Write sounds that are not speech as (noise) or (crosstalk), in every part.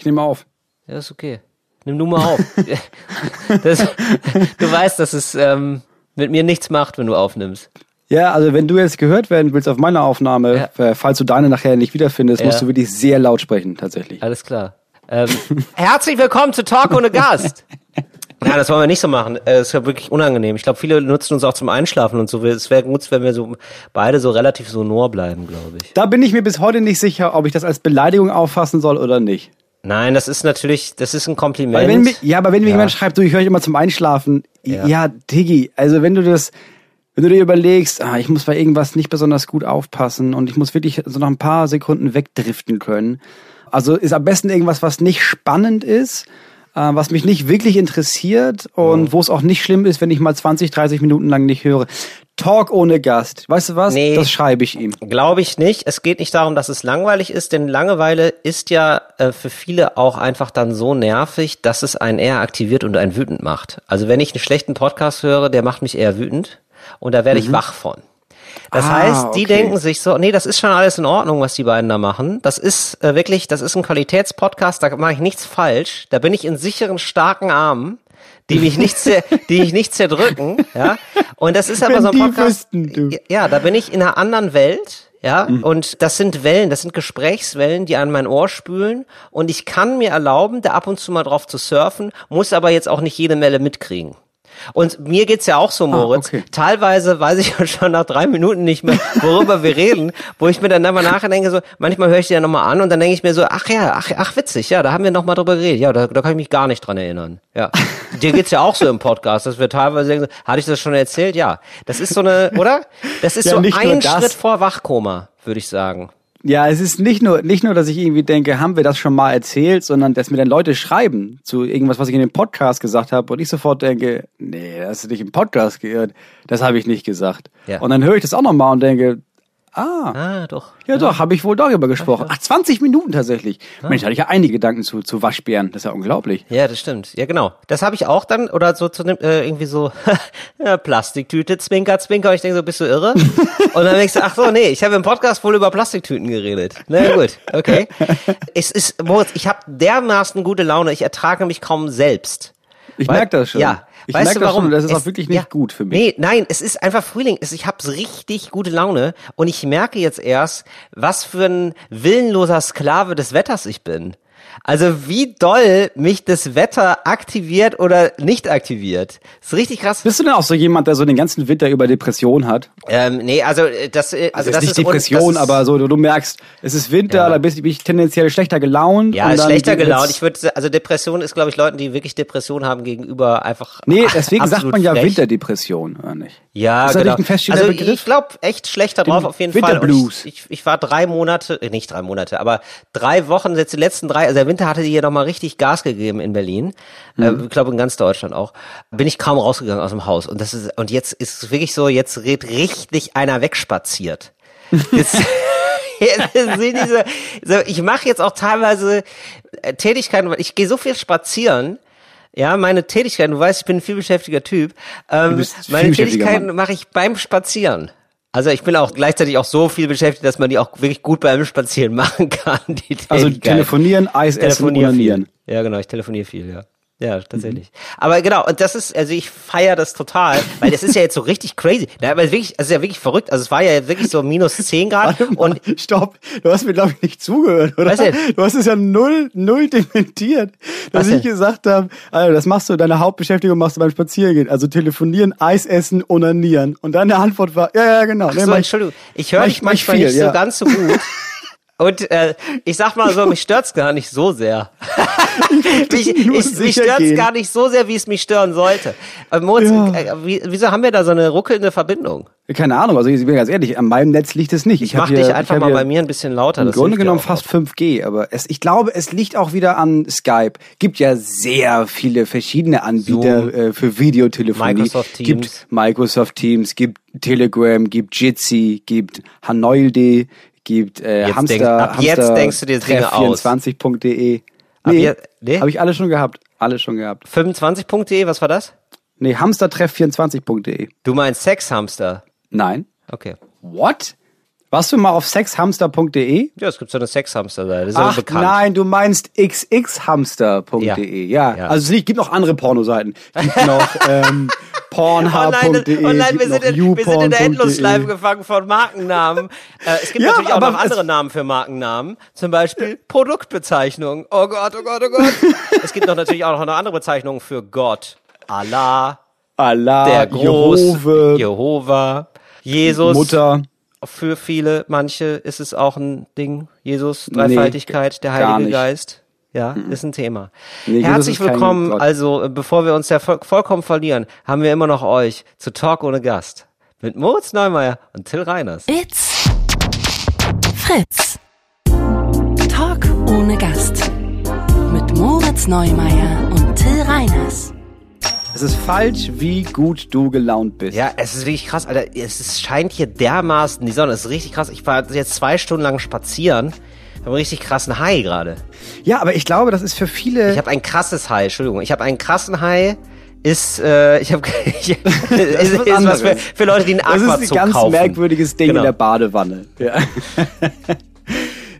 Ich nehme auf. Ja, ist okay. Nimm du mal auf. (laughs) das, du weißt, dass es ähm, mit mir nichts macht, wenn du aufnimmst. Ja, also wenn du jetzt gehört werden willst auf meiner Aufnahme, Ja. äh, falls du deine nachher nicht wiederfindest, Ja. musst du wirklich sehr laut sprechen, tatsächlich. Alles klar. Ähm, (laughs) herzlich willkommen zu Talk ohne Gast. Ja, das wollen wir nicht so machen. Äh, Das ist ja wirklich unangenehm. Ich glaube, viele nutzen uns auch zum Einschlafen und so. Es wäre gut, wenn wir so beide so relativ sonor bleiben, glaube ich. Da bin ich mir bis heute nicht sicher, ob ich das als Beleidigung auffassen soll oder nicht. Nein, das ist natürlich, das ist ein Kompliment. Wenn, ja, aber wenn mir Ja. jemand schreibt, du, ich höre dich immer zum Einschlafen, Ja. ja, Diggi, also wenn du das, wenn du dir überlegst, ah, ich muss bei irgendwas nicht besonders gut aufpassen und ich muss wirklich so nach ein paar Sekunden wegdriften können. Also ist am besten irgendwas, was nicht spannend ist, äh, was mich nicht wirklich interessiert und wo es auch nicht schlimm ist, wenn ich mal 20, 30 Minuten lang nicht höre. Talk ohne Gast. Weißt du was? Nee. Das schreibe ich ihm. Glaube ich nicht. Es geht nicht darum, dass es langweilig ist, denn Langeweile ist ja äh, für viele auch einfach dann so nervig, dass es einen eher aktiviert und einen wütend macht. Also wenn ich einen schlechten Podcast höre, der macht mich eher wütend und da werde ich wach von. Das Ah, heißt, die okay. denken sich so, nee, das ist schon alles in Ordnung, was die beiden da machen. Das ist äh, wirklich, das ist ein Qualitätspodcast, da mache ich nichts falsch. Da bin ich in sicheren, starken Armen, die mich nicht, zer (laughs) die mich nicht zerdrücken, ja. Und das ist aber Wenn so ein Podcast. wüssten, du. Ja, da bin ich in einer anderen Welt. Ja, Mhm. und das sind Wellen, das sind Gesprächswellen, die an mein Ohr spülen. Und ich kann mir erlauben, da ab und zu mal drauf zu surfen, muss aber jetzt auch nicht jede Melle mitkriegen. Und mir geht's ja auch so, Moritz. okay. Teilweise weiß ich (laughs) ja schon nach drei Minuten nicht mehr, worüber wir reden, wo ich mir dann aber nachher denke, so, manchmal höre ich die ja nochmal an und dann denke ich mir so, ach ja, ach, ach witzig, ja, da haben wir nochmal drüber geredet. Ja, da, da kann ich mich gar nicht dran erinnern. Ja. (laughs) Dir geht's ja auch so im Podcast, dass wir teilweise denken, so, hatte ich das schon erzählt? Ja. Das ist so eine, oder? Das ist Ja, so ein. Schritt vor Wachkoma, würde ich sagen. Ja, es ist nicht nur, nicht nur, dass ich irgendwie denke, haben wir das schon mal erzählt, sondern dass mir dann Leute schreiben zu irgendwas, was ich in dem Podcast gesagt habe und ich sofort denke, nee, das hast du nicht im Podcast gehört, das habe ich nicht gesagt. Ja. Und dann höre ich das auch nochmal und denke, ah, Ah, doch. ja doch, habe ich wohl darüber gesprochen. Ach, 20 Minuten tatsächlich. Mensch, hatte ich ja einige Gedanken zu, zu Waschbären, das ist ja unglaublich. Ja, das stimmt. Ja, genau. Das habe ich auch dann, oder so zu dem, äh, irgendwie so, (laughs) ja, Plastiktüte, Zwinker, Zwinker. Und ich denke so, bist du irre? (laughs) Und dann denkst du, ach so, nee, ich habe im Podcast wohl über Plastiktüten geredet. Na ja, gut, okay. (laughs) Es ist, Moritz, ich habe dermaßen gute Laune, ich ertrage mich kaum selbst. Ich merke das schon. Ja. ich weißt merke du das warum? schon, das ist Es- auch wirklich nicht ja. gut für mich. Nee, nein, es ist einfach Frühling. Es, ich habe richtig gute Laune und ich merke jetzt erst, was für ein willenloser Sklave des Wetters ich bin. Also wie doll mich das Wetter aktiviert oder nicht aktiviert. ist richtig krass. Bist du denn auch so jemand, der so den ganzen Winter über Depression hat? Ähm, nee, also äh, das, äh, Also, also ist das nicht ist Depression, das ist, aber so, du, du merkst, es ist Winter, Ja. da bist bin ich tendenziell schlechter gelaunt. ja, ist schlechter gelaunt. Ich würde, also Depression ist, glaube ich, Leuten, die wirklich Depression haben gegenüber einfach. Nee, (laughs) deswegen sagt man ja frech. Winterdepression, oder nicht? Ja, Ist das genau. ein also Begriff? ich glaube echt schlechter drauf auf jeden Fall. Winterblues. Ich, ich, ich war drei Monate, äh, nicht drei Monate, aber drei Wochen, jetzt die letzten drei, also der Winter hatte hier noch mal richtig Gas gegeben in Berlin. Mhm. Äh, ich glaube in ganz Deutschland auch. Bin ich kaum rausgegangen aus dem Haus. Und das ist, und jetzt ist es wirklich so, jetzt redet richtig einer wegspaziert. (laughs) Sind diese, so, ich mache jetzt auch teilweise äh, Tätigkeiten, weil ich gehe so viel spazieren. Ja, meine Tätigkeiten, du weißt, ich bin ein vielbeschäftiger Typ. Ähm, meine Tätigkeiten mache ich beim Spazieren. Also ich bin auch gleichzeitig auch so viel beschäftigt, dass man die auch wirklich gut beim Spazieren (laughs) machen kann. Die Also telefonieren, Eis essen, telefoniere onanieren. viel. Ja, genau, ich telefoniere viel, ja. Ja, tatsächlich. Aber genau, und das ist, also ich feiere das total, weil das ist ja jetzt so richtig crazy. Ja, aber wirklich, also ja wirklich verrückt. Also es war ja wirklich so minus 10 Grad (laughs) mal, und stopp, du hast mir glaube ich nicht zugehört, oder? Was denn? Du hast es ja null, null dementiert, dass ich gesagt habe, also das machst du, deine Hauptbeschäftigung machst du beim Spazierengehen, also telefonieren, Eis essen, onanieren. Und deine Antwort war, ja, ja, genau. Ach Nee, so, mach ich- Entschuldigung. Ich höre dich manchmal viel, nicht ja. so ganz so gut. (laughs) Und äh, ich sag mal so, mich stört's gar nicht so sehr. (laughs) mich ich, mich stört's gehen. gar nicht so sehr, wie es mich stören sollte. Äh, Moritz, Ja. äh, wie, wieso haben wir da so eine ruckelnde Verbindung? Keine Ahnung, also ich bin ganz ehrlich, an meinem Netz liegt es nicht. Ich, hab mach hier- dich ich einfach mal bei mir ein bisschen lauter. Im Grunde genommen fast 5G, aber es, ich glaube, es liegt auch wieder an Skype. Gibt ja sehr viele verschiedene Anbieter Zoom. äh, für Videotelefonie. Microsoft Teams. Gibt Microsoft Teams, gibt Telegram, gibt Jitsi, gibt Hanoilde, gibt äh, Jetzt Hamster, denkst- ab jetzt Hamster denkst du dir Dinge aus. 24.de. Ab Nee, nee? habe ich alle schon gehabt. Alle schon gehabt. 25.de, was war das? Nee, hamstertreff24.de. Du meinst Sexhamster. Nein. Okay. What? Warst du mal auf sexhamster.de? Ja, es gibt so eine Sexhamster-Seite. Ach bekannt. nein, du meinst xxhamster.de. Ja. Ja. ja, also es gibt noch andere Pornoseiten. Es gibt (laughs) noch ähm, Oh nein, pornhub.de, oh nein wir, sind in, wir sind in der. Endlosschleife gefangen von Markennamen. Äh, es gibt Ja, natürlich auch noch andere Namen für Markennamen. Zum Beispiel Produktbezeichnung. Oh Gott, oh Gott, oh Gott. (laughs) es gibt noch natürlich auch noch eine andere Bezeichnung für Gott. Allah, Allah, der Groß, Jehove, Jehova, Jesus. Mutter. Für viele, manche ist es auch ein Ding. Jesus, Dreifaltigkeit, der gar Heilige. Geist. Ja, ist ein Thema. Nee, Herzlich willkommen. Gott. Also, äh, bevor wir uns ja voll, vollkommen verlieren, haben wir immer noch euch zu Talk ohne Gast. Mit Moritz Neumeier und Till Reiners. It's Fritz. Talk ohne Gast. Mit Moritz Neumeier und Till Reiners. Es ist falsch, wie gut du gelaunt bist. Ja, es ist wirklich krass, Alter. Es ist, scheint hier dermaßen die Sonne. Es ist richtig krass. Ich war jetzt zwei Stunden lang spazieren. Ich habe einen richtig krassen High gerade. Ja, aber ich glaube, das ist für viele. Ich habe ein krasses High, Entschuldigung. Ich habe einen krassen High. Ist, äh, ich habe, (laughs) ist, was ist was für, für Leute, die einen das ist Aquazug ein ganz kaufen. merkwürdiges Ding Genau. in der Badewanne. Ja. (laughs)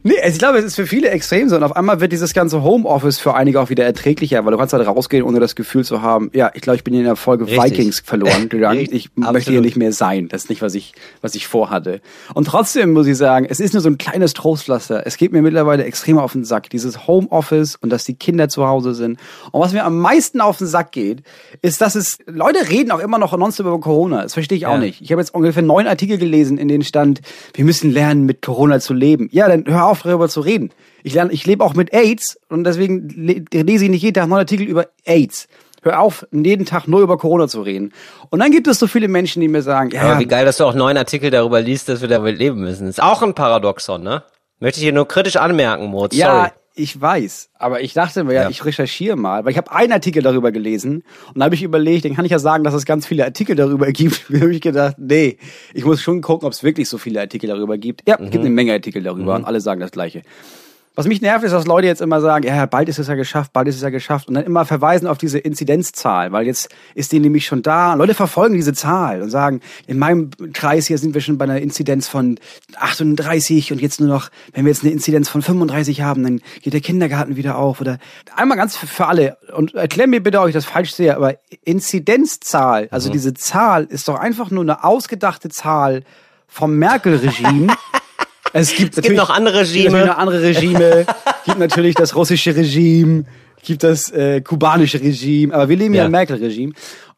Nee, also ich glaube, es ist für viele extrem so. Und auf einmal wird dieses ganze Homeoffice für einige auch wieder erträglicher, weil du kannst halt rausgehen, ohne das Gefühl zu haben, ja, ich glaube, ich bin in der Folge Richtig. Vikings verloren gegangen. Ich möchte absolut. hier nicht mehr sein. Das ist nicht, was ich, was ich vorhatte. Und trotzdem muss ich sagen, es ist nur so ein kleines Trostpflaster. Es geht mir mittlerweile extrem auf den Sack. Dieses Homeoffice und dass die Kinder zu Hause sind. Und was mir am meisten auf den Sack geht, ist, dass es, Leute reden auch immer noch nonstop über Corona. Das verstehe ich auch Ja. nicht. Ich habe jetzt ungefähr neun Artikel gelesen, in denen stand, wir müssen lernen, mit Corona zu leben. Ja, dann hör auf, darüber zu reden. Ich lerne, ich lebe auch mit AIDS und deswegen le- lese ich nicht jeden Tag neun Artikel über AIDS. Hör auf, jeden Tag nur über Corona zu reden. Und dann gibt es so viele Menschen, die mir sagen, ja, Aber wie geil, dass du auch neun Artikel darüber liest, dass wir damit leben müssen. Ist auch ein Paradoxon, ne? Möchte ich hier nur kritisch anmerken, Moritz. Ja, Sorry. Ich weiß. Aber ich dachte mir, ja, Ja. ich recherchiere mal, weil ich habe einen Artikel darüber gelesen und da habe ich überlegt, dann kann ich ja sagen, dass es ganz viele Artikel darüber (laughs) gibt. Da habe ich gedacht, nee, ich muss schon gucken, ob es wirklich so viele Artikel darüber gibt. Ja, es gibt eine Menge Artikel darüber und alle sagen das Gleiche. Was mich nervt, ist, dass Leute jetzt immer sagen, ja, bald ist es ja geschafft, bald ist es ja geschafft und dann immer verweisen auf diese Inzidenzzahl, weil jetzt ist die nämlich schon da. Leute verfolgen diese Zahl und sagen, in meinem Kreis hier sind wir schon bei einer Inzidenz von 38 und jetzt nur noch, wenn wir jetzt eine Inzidenz von 35 haben, dann geht der Kindergarten wieder auf oder einmal ganz für, alle und erklär mir bitte, ob ich das falsch sehe, aber Inzidenzzahl, also diese Zahl ist doch einfach nur eine ausgedachte Zahl vom Merkel-Regime. (laughs) Es gibt, gibt noch andere es gibt Regime. andere Regime. gibt natürlich das russische Regime, gibt das äh, kubanische Regime, aber wir leben ja, Ja. im Merkel-Regime.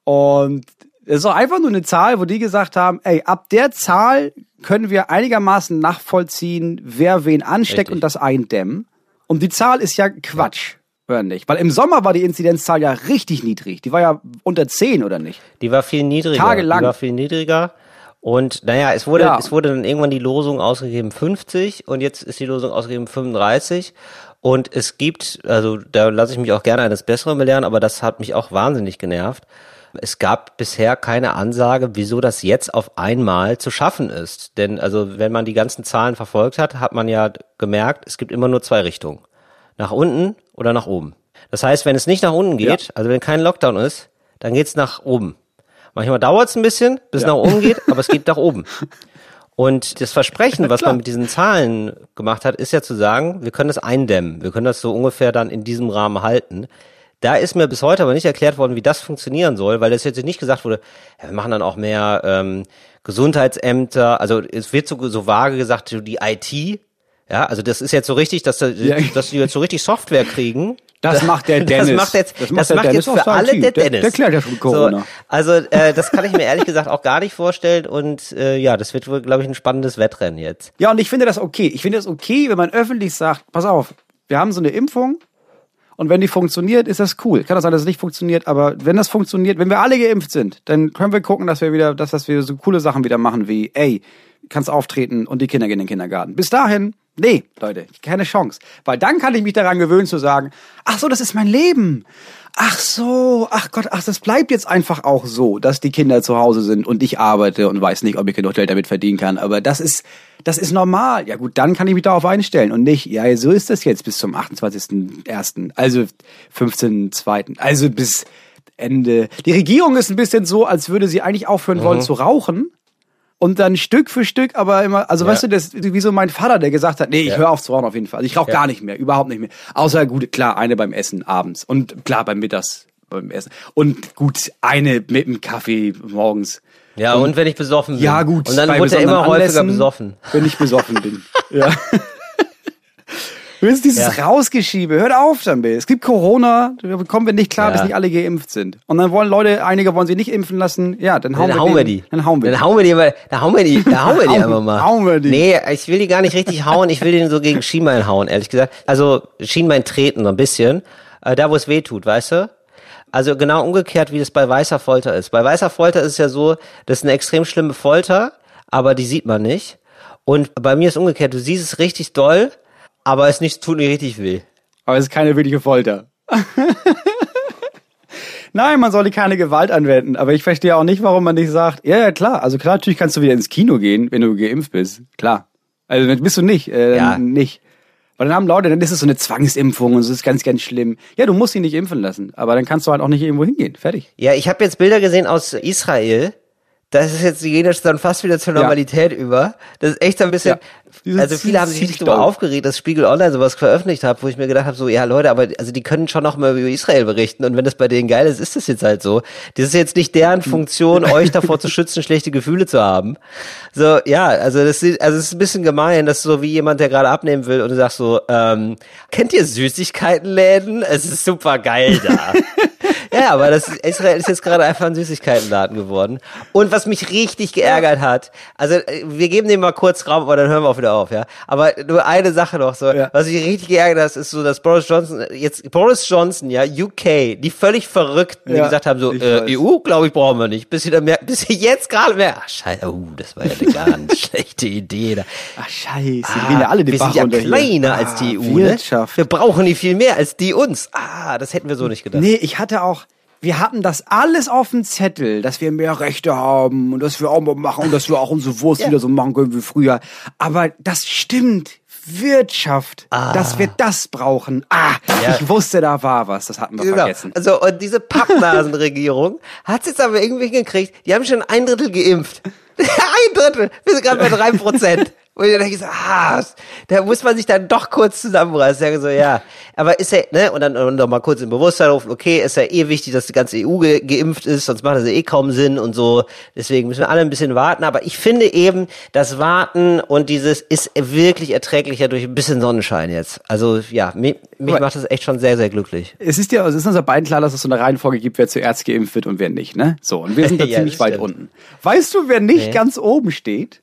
Und es ist doch einfach nur eine Zahl, wo die gesagt haben, ey, ab der Zahl können wir einigermaßen nachvollziehen, wer wen ansteckt Richtig. und das eindämmen. Und die Zahl ist ja Quatsch. Oder nicht? Weil im Sommer war die Inzidenzzahl ja richtig niedrig. Die war ja unter 10, oder nicht? Die war viel niedriger. Tagelang. Die war viel niedriger. Und naja, es wurde, Ja. es wurde dann irgendwann die Losung ausgegeben 50 und jetzt ist die Losung ausgegeben 35. Und es gibt, also da lasse ich mich auch gerne eines Besseren belehren, aber das hat mich auch wahnsinnig genervt. Es gab bisher keine Ansage, wieso das jetzt auf einmal zu schaffen ist. Denn also wenn man die ganzen Zahlen verfolgt hat, hat man ja gemerkt, es gibt immer nur zwei Richtungen. Nach unten oder nach oben. Das heißt, wenn es nicht nach unten geht, also wenn kein Lockdown ist, dann geht's nach oben. Manchmal dauert es ein bisschen, bis es nach oben geht, aber es geht nach oben. (laughs) Und das Versprechen, was man mit diesen Zahlen gemacht hat, ist ja zu sagen, wir können das eindämmen. Wir können das so ungefähr dann in diesem Rahmen halten. Da ist mir bis heute aber nicht erklärt worden, wie das funktionieren soll, weil das jetzt nicht gesagt wurde, ja, wir machen dann auch mehr ähm, Gesundheitsämter. Also es wird so, so vage gesagt, die IT. Ja, also das ist jetzt so richtig, dass, da- Ja. dass die jetzt so richtig Software kriegen. Das macht der Dennis. Das macht jetzt, Das das macht macht, der Dennis jetzt für der alle der Der- Dennis. der klärt ja schon Corona. So, also äh, das kann ich mir (laughs) ehrlich gesagt auch gar nicht vorstellen und äh, ja, das wird wohl, glaube ich, ein spannendes Wettrennen jetzt. Ja, und ich finde das okay. Ich finde das okay, wenn man öffentlich sagt, pass auf, wir haben so eine Impfung und wenn die funktioniert, ist das cool. Kann das sein, dass es nicht funktioniert, aber wenn das funktioniert, wenn wir alle geimpft sind, dann können wir gucken, dass wir wieder, dass, dass wir so coole Sachen wieder machen wie, ey, kannst auftreten und die Kinder gehen in den Kindergarten. Bis dahin, nee, Leute, keine Chance. Weil dann kann ich mich daran gewöhnen zu sagen, ach so, das ist mein Leben. Ach so, ach Gott, ach, das bleibt jetzt einfach auch so, dass die Kinder zu Hause sind und ich arbeite und weiß nicht, ob ich genug Geld damit verdienen kann. Aber das ist, das ist normal. Ja gut, dann kann ich mich darauf einstellen und nicht, ja, so ist das jetzt bis zum 28.01., also 15.02., also bis Ende. Die Regierung ist ein bisschen so, als würde sie eigentlich aufhören wollen zu rauchen und dann Stück für Stück, aber immer, also Ja. weißt du, das wie so mein Vater, der gesagt hat, nee, ich Ja. höre auf zu rauchen auf jeden Fall. Also ich rauche Ja. gar nicht mehr, überhaupt nicht mehr. Außer gut, klar, eine beim Essen abends und klar beim Mittags beim Essen und gut eine mit dem Kaffee morgens. Ja, und, wenn ich besoffen bin. Ja gut, Und dann wurde er immer häufiger Anlässen, besoffen. Wenn ich besoffen bin. (laughs) ja. Du willst dieses Ja. Rausgeschiebe, hört auf damit. Es gibt Corona, da kommen wir nicht klar, Ja. bis nicht alle geimpft sind. Und dann wollen Leute, einige wollen sie nicht impfen lassen, ja, dann hauen, Dann wir, hauen wir die. Dann hauen wir Dann die. hauen wir die, dann hauen wir die, dann hauen wir die (laughs) einfach mal. hauen wir die. Nee, ich will die gar nicht richtig hauen, ich will den so gegen Schienbein hauen, ehrlich gesagt. Also Schienbein treten so ein bisschen, äh, da wo es weh tut, weißt du? Also genau umgekehrt, wie es bei weißer Folter ist. Bei weißer Folter ist es ja so, das ist eine extrem schlimme Folter, aber die sieht man nicht. Und bei mir ist umgekehrt, du siehst es richtig doll, aber es nicht, tut nicht richtig weh. Aber es ist keine wirkliche Folter. (laughs) Nein, man sollte keine Gewalt anwenden. Aber ich verstehe auch nicht, warum man nicht sagt, ja, ja, klar. Also klar, natürlich kannst du wieder ins Kino gehen, wenn du geimpft bist. Klar. Also wenn- bist du nicht, äh, Ja. dann nicht. Weil dann haben Leute, dann ist es so eine Zwangsimpfung und es ist ganz, ganz schlimm. Ja, du musst ihn nicht impfen lassen. Aber dann kannst du halt auch nicht irgendwo hingehen. Fertig. Ja, ich habe jetzt Bilder gesehen aus Israel. Das ist jetzt jeder dann fast wieder zur Ja. Normalität über. Das ist echt so ein bisschen. Ja. Also viele haben sich richtig darüber aufgeregt, dass Spiegel Online sowas veröffentlicht hat, wo ich mir gedacht habe, so ja Leute, aber also die können schon noch mal über Israel berichten und wenn das bei denen geil ist, ist das jetzt halt so. Das ist jetzt nicht deren Funktion, (laughs) euch davor zu schützen, schlechte Gefühle zu haben. So ja, also das ist also es ist ein bisschen gemein, dass so wie jemand, der gerade abnehmen will und du sagst so, ähm, kennt ihr Süßigkeitenläden? Es ist super geil da. (laughs) Ja, aber das Israel ist jetzt gerade einfach ein Süßigkeitenladen geworden. Und was mich richtig geärgert hat, also äh, wir geben dem mal kurz Raum, aber dann hören wir auch wieder auf, ja. Aber nur eine Sache noch so, Ja. was mich richtig geärgert hat, ist so, dass Boris Johnson, jetzt Boris Johnson, ja, UK, die völlig Verrückten, die Ja, gesagt haben, so, äh. EU, glaube ich, brauchen wir nicht. Bis sie dann merken, bis sie jetzt gerade merken, ach scheiße, uh, das war ja eine ganz (laughs) schlechte Idee. Da. Ach, scheiße. die gehen ja alle wir sind ja runter hier. kleiner Ah, als die EU, Wirtschaft. ne? Wir brauchen die viel mehr als die uns. Ah, das hätten wir so nicht gedacht. Nee, ich hatte auch, wir hatten das alles auf dem Zettel, dass wir mehr Rechte haben und dass wir auch mal machen und dass wir auch unsere Wurst wieder so machen können wie früher. Aber das stimmt. Wirtschaft, dass wir das brauchen. Ah, Ja. ich wusste, da war was. Das hatten wir Genau. vergessen. Also, und diese Pappnasenregierung (laughs) hat es jetzt aber irgendwie hingekriegt, die haben schon ein Drittel geimpft. (laughs) ein Drittel. Wir sind gerade bei drei Prozent. Und ich denke so, ah, da muss man sich dann doch kurz zusammenreißen. Ich sage so, ja, aber ist ja, ne, und dann und noch mal kurz im Bewusstsein rufen, okay, ist ja eh wichtig, dass die ganze EU ge geimpft ist, sonst macht das ja eh kaum Sinn und so. Deswegen müssen wir alle ein bisschen warten. Aber ich finde eben, das Warten und dieses ist wirklich erträglicher durch ein bisschen Sonnenschein jetzt. Also, ja, mich, mich macht das echt schon sehr, sehr glücklich. Es ist ja, es ist uns ja beiden klar, dass es so eine Reihenfolge gibt, wer zuerst geimpft wird und wer nicht, ne? So, und wir sind da (laughs) Ja, ziemlich weit unten. Weißt du, wer nicht Nee. ganz oben steht?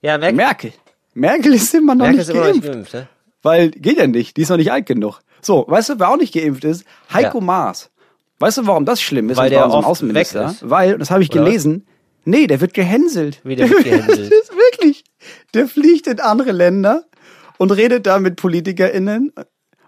Ja, merk, Merkel. Merkel ist immer noch Merkel nicht immer noch nicht geimpft. geimpft, ne? Weil geht ja nicht, die ist noch nicht alt genug. So, weißt du, wer auch nicht geimpft ist? Heiko Ja. Maas. Weißt du, warum das schlimm ist? Weil der oft Außenminister? weg ist. Weil, das habe ich Oder gelesen, nee, der wird gehänselt. Wie der wird (laughs) gehänselt? das ist wirklich. Der fliegt in andere Länder und redet da mit PolitikerInnen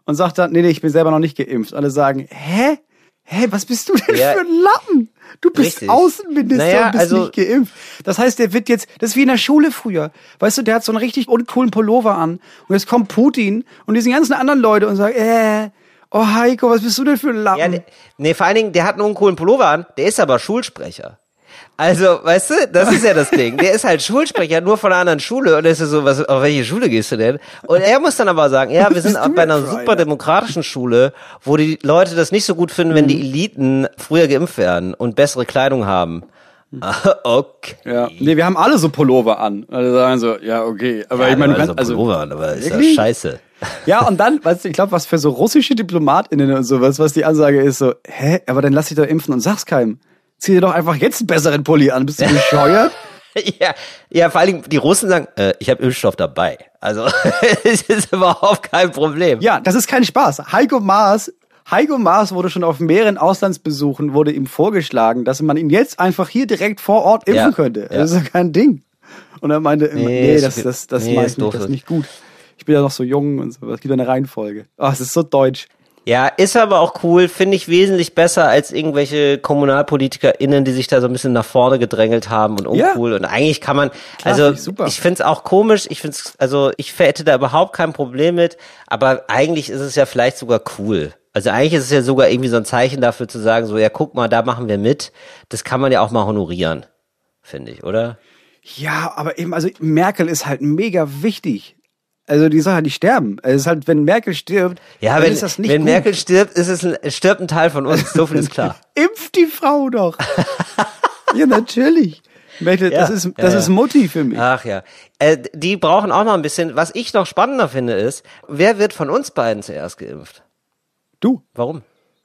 und sagt dann, nee, nee, ich bin selber noch nicht geimpft. Alle sagen, hä? Hä, was bist du denn Ja. für ein Lappen? Du bist Richtig. Außenminister Naja, und bist also- nicht geimpft. Das heißt, der wird jetzt, das ist wie in der Schule früher. Weißt du, der hat so einen richtig uncoolen Pullover an. Und jetzt kommt Putin und diese ganzen anderen Leute und sagen, äh, oh Heiko, was bist du denn für ein Lappen? Ja, der, nee, vor allen Dingen, der hat einen uncoolen Pullover an, der ist aber Schulsprecher. Also, weißt du, das ist ja das Ding. Der ist halt Schulsprecher, nur von einer anderen Schule. Und er ist so, was, auf welche Schule gehst du denn? Und er muss dann aber sagen, ja, wir sind du bei einer super demokratischen Schule, wo die Leute das nicht so gut finden, wenn Mhm. die Eliten früher geimpft werden und bessere Kleidung haben. Ah, okay. Ja. Nee, wir haben alle so Pullover an. Alle sagen so, ja, okay. Aber Ja, ich meine, also also, Pullover an, aber ist ja scheiße. ja, und dann, weißt du, ich glaube, was für so russische DiplomatInnen und sowas, was die Ansage ist, so, hä, aber dann lass dich doch impfen und sag's keinem. Zieh dir doch einfach jetzt einen besseren Pulli an. Bist du (laughs) bescheuert? Ja, ja, vor allen Dingen, die Russen sagen, äh, ich habe Impfstoff dabei. Also, (laughs) es ist überhaupt kein Problem. Ja, das ist kein Spaß. Heiko Maas, Heiko Maas wurde schon auf mehreren Auslandsbesuchen, wurde ihm vorgeschlagen, dass man ihn jetzt einfach hier direkt vor Ort impfen Ja, könnte. ja. Das ist ja kein Ding. Und er meinte, immer, Nee, nee, das, das, das, Nee, mach ist ich nicht, das ist nicht gut. Ich bin ja noch so jung und so. Es gibt eine Reihenfolge. Oh, es ist so deutsch. Ja, ist aber auch cool, finde ich wesentlich besser als irgendwelche KommunalpolitikerInnen, die sich da so ein bisschen nach vorne gedrängelt haben und Ja. uncool. Und eigentlich kann man, Klar, also ich super. ich finde es auch komisch, ich finde es, also ich hätte da überhaupt kein Problem mit, aber eigentlich ist es ja vielleicht sogar cool. Also eigentlich ist es ja sogar irgendwie so ein Zeichen dafür zu sagen, so ja, guck mal, da machen wir mit. Das kann man ja auch mal honorieren, finde ich, oder? Ja, aber eben, also Merkel ist halt mega wichtig. Also die soll halt nicht sterben. Es ist halt, wenn Merkel stirbt, Ja, wenn, ist das nicht wenn gut. Merkel stirbt, ist es ein, stirbt ein Teil von uns. So viel ist klar. (laughs) Impft die Frau doch. ja, natürlich. Merkel, das Ja, ist, ja, das ja. ist Mutti für mich. Ach ja. Äh, die brauchen auch noch ein bisschen. Was ich noch spannender finde, ist, wer wird von uns beiden zuerst geimpft? Du, Warum?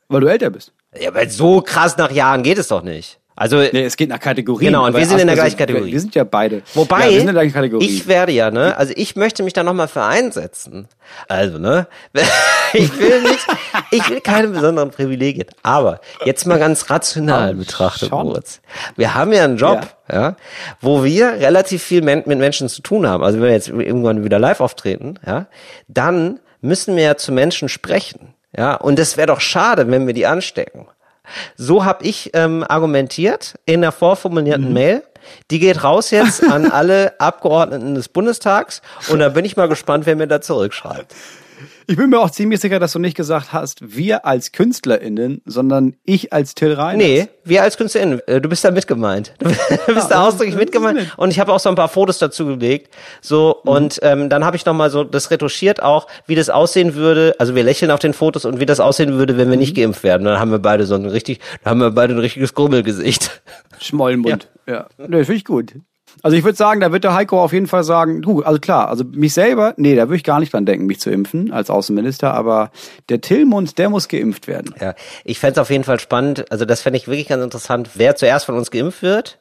weil du älter bist. Ja, weil so krass nach Jahren geht es doch nicht. Also, Nee, es geht nach Kategorien. Genau, und wir sind in der gleichen Kategorie. Wir, sind ja beide. Wobei, ja, wir sind in der gleichen Kategorie. ich werde ja, ne, also ich möchte mich da nochmal für einsetzen. Also, ne, (laughs) ich will nicht, ich will keine besonderen Privilegien. Aber jetzt mal ganz rational Oh, betrachtet. Moritz. Wir haben ja einen Job, ja. wo wir relativ viel mit Menschen zu tun haben. Also wenn wir jetzt irgendwann wieder live auftreten, ja, dann müssen wir ja zu Menschen sprechen. Ja, und es wäre doch schade, wenn wir die anstecken. So habe ich ähm, argumentiert in der vorformulierten Mhm. Mail. Die geht raus jetzt an (laughs) alle Abgeordneten des Bundestags und da bin ich mal gespannt, wer mir da zurückschreibt. Ich bin mir auch ziemlich sicher, dass du nicht gesagt hast, wir als KünstlerInnen, sondern ich als Till Reiners. Nee, wir als KünstlerInnen, äh, du bist da mitgemeint. (laughs) Du bist da ausdrücklich mitgemeint. Und ich habe auch so ein paar Fotos dazu gelegt. So, Mhm. und ähm, dann habe ich nochmal so das retuschiert auch, wie das aussehen würde. Also wir lächeln auf den Fotos und wie das aussehen würde, wenn wir Mhm. nicht geimpft werden. Dann haben wir beide so ein richtig, dann haben wir beide ein richtiges Grummelgesicht. Schmollmund. (laughs) Ja. Nee, finde ich gut. Also ich würde sagen, da wird der Heiko auf jeden Fall sagen, du, also klar, also mich selber, nee, da würde ich gar nicht dran denken, mich zu impfen als Außenminister, aber der Tillmund, der muss geimpft werden. Ja, ich fänd's auf jeden Fall spannend. Also das fände ich wirklich ganz interessant, wer zuerst von uns geimpft wird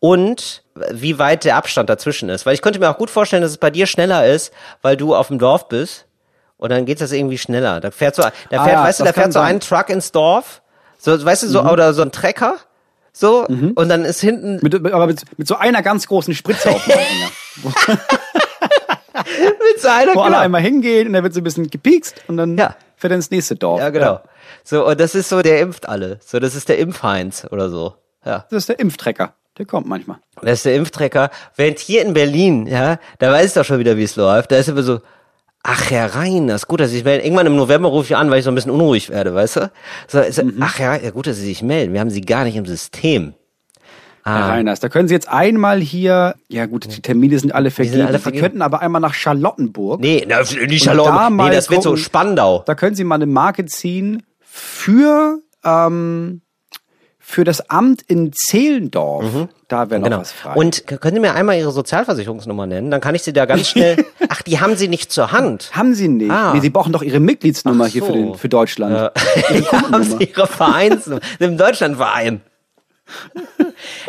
und wie weit der Abstand dazwischen ist. Weil ich könnte mir auch gut vorstellen, dass es bei dir schneller ist, weil du auf dem Dorf bist und dann geht das irgendwie schneller. Da fährt so, da fährt, Ah weißt du, da fährt so. Mhm. ein Truck ins Dorf, so, weißt du, so, oder so ein Trecker, so, und dann ist hinten Mit, aber mit, mit so einer ganz großen Spritze auf dem Anhänger. (laughs) mit so einer, Wo alle genau. einmal hingehen und dann wird so ein bisschen gepiekst und dann Ja. fährt er ins nächste Dorf. Ja, genau. So, und das ist so, der impft alle. So, das ist der Impfheinz oder so. Ja. Das ist der Impftrecker. Der kommt manchmal. Das ist der Impftrecker. Während hier in Berlin, ja, da weiß ich doch schon wieder, wie es läuft. Da ist immer so, ach Herr Reiners, gut, dass Sie sich melden. Irgendwann im November rufe ich an, weil ich so ein bisschen unruhig werde, weißt du? So, so, Mhm. Ach ja, ja, gut, dass Sie sich melden. Wir haben Sie gar nicht im System. Ah. Herr Reiners, da können Sie jetzt einmal hier, ja gut, die Termine sind alle vergeben. alle Sie vergeben. könnten aber einmal nach Charlottenburg. Nee, na, nicht da Charlotte. mal Nee, das wird so. Spandau. Da können Sie mal eine Marke ziehen für, ähm, für das Amt in Zehlendorf. Da wäre noch Genau. was frei. Und können Sie mir einmal Ihre Sozialversicherungsnummer nennen? Dann kann ich Sie da ganz schnell. (laughs) Ach, die haben Sie nicht zur Hand. haben Sie nicht? Ah. Nee, Sie brauchen doch Ihre Mitgliedsnummer Ach hier für, so. den, für Deutschland. Ja. Ihre (laughs) haben. Sie Ihre Vereinsnummer. Im Deutschlandverein. (laughs)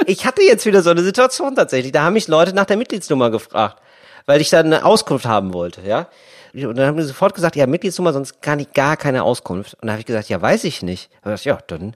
Ich hatte jetzt wieder so eine Situation tatsächlich. Da haben mich Leute nach der Mitgliedsnummer gefragt, weil ich da eine Auskunft haben wollte, ja. Und dann haben die sofort gesagt, ja, Mitgliedsnummer, sonst kann ich gar keine Auskunft. Und da habe ich gesagt, ja, weiß ich nicht. Da hab ich gesagt, ja, dann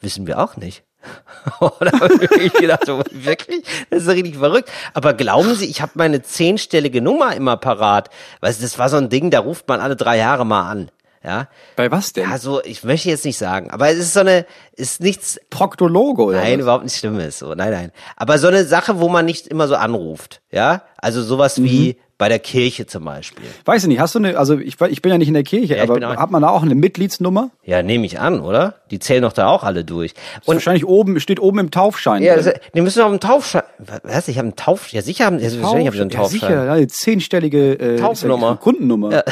wissen wir auch nicht. (laughs) Habe ich gedacht, so, wirklich? Das ist richtig verrückt. Aber glauben Sie, ich habe meine zehnstellige Nummer immer parat. Weißt du, das war so ein Ding, da ruft man alle drei Jahre mal an. Ja, Bei was denn? also ich möchte jetzt nicht sagen, aber es ist so eine, ist nichts, Proktologe oder nein, was? überhaupt nicht Schlimmes, so, nein, nein. Aber so eine Sache, wo man nicht immer so anruft, ja? Also sowas wie Mhm. Bei der Kirche zum Beispiel. Weiß ich nicht, hast du eine, also ich, ich bin ja nicht in der Kirche, Ja, aber hat man da auch eine Mitgliedsnummer? Ja, nehme ich an, oder? Die zählen doch da auch alle durch. Und wahrscheinlich oben, steht oben im Taufschein. ja, das, die müssen auch einen Taufschein. Was? Ich habe einen Tauf. Ja, sicher haben. Ja, selbstverständlich habe ich einen ja, Taufschein. sicher, ja, eine zehnstellige äh, Taufnummer. ist ja Kundennummer.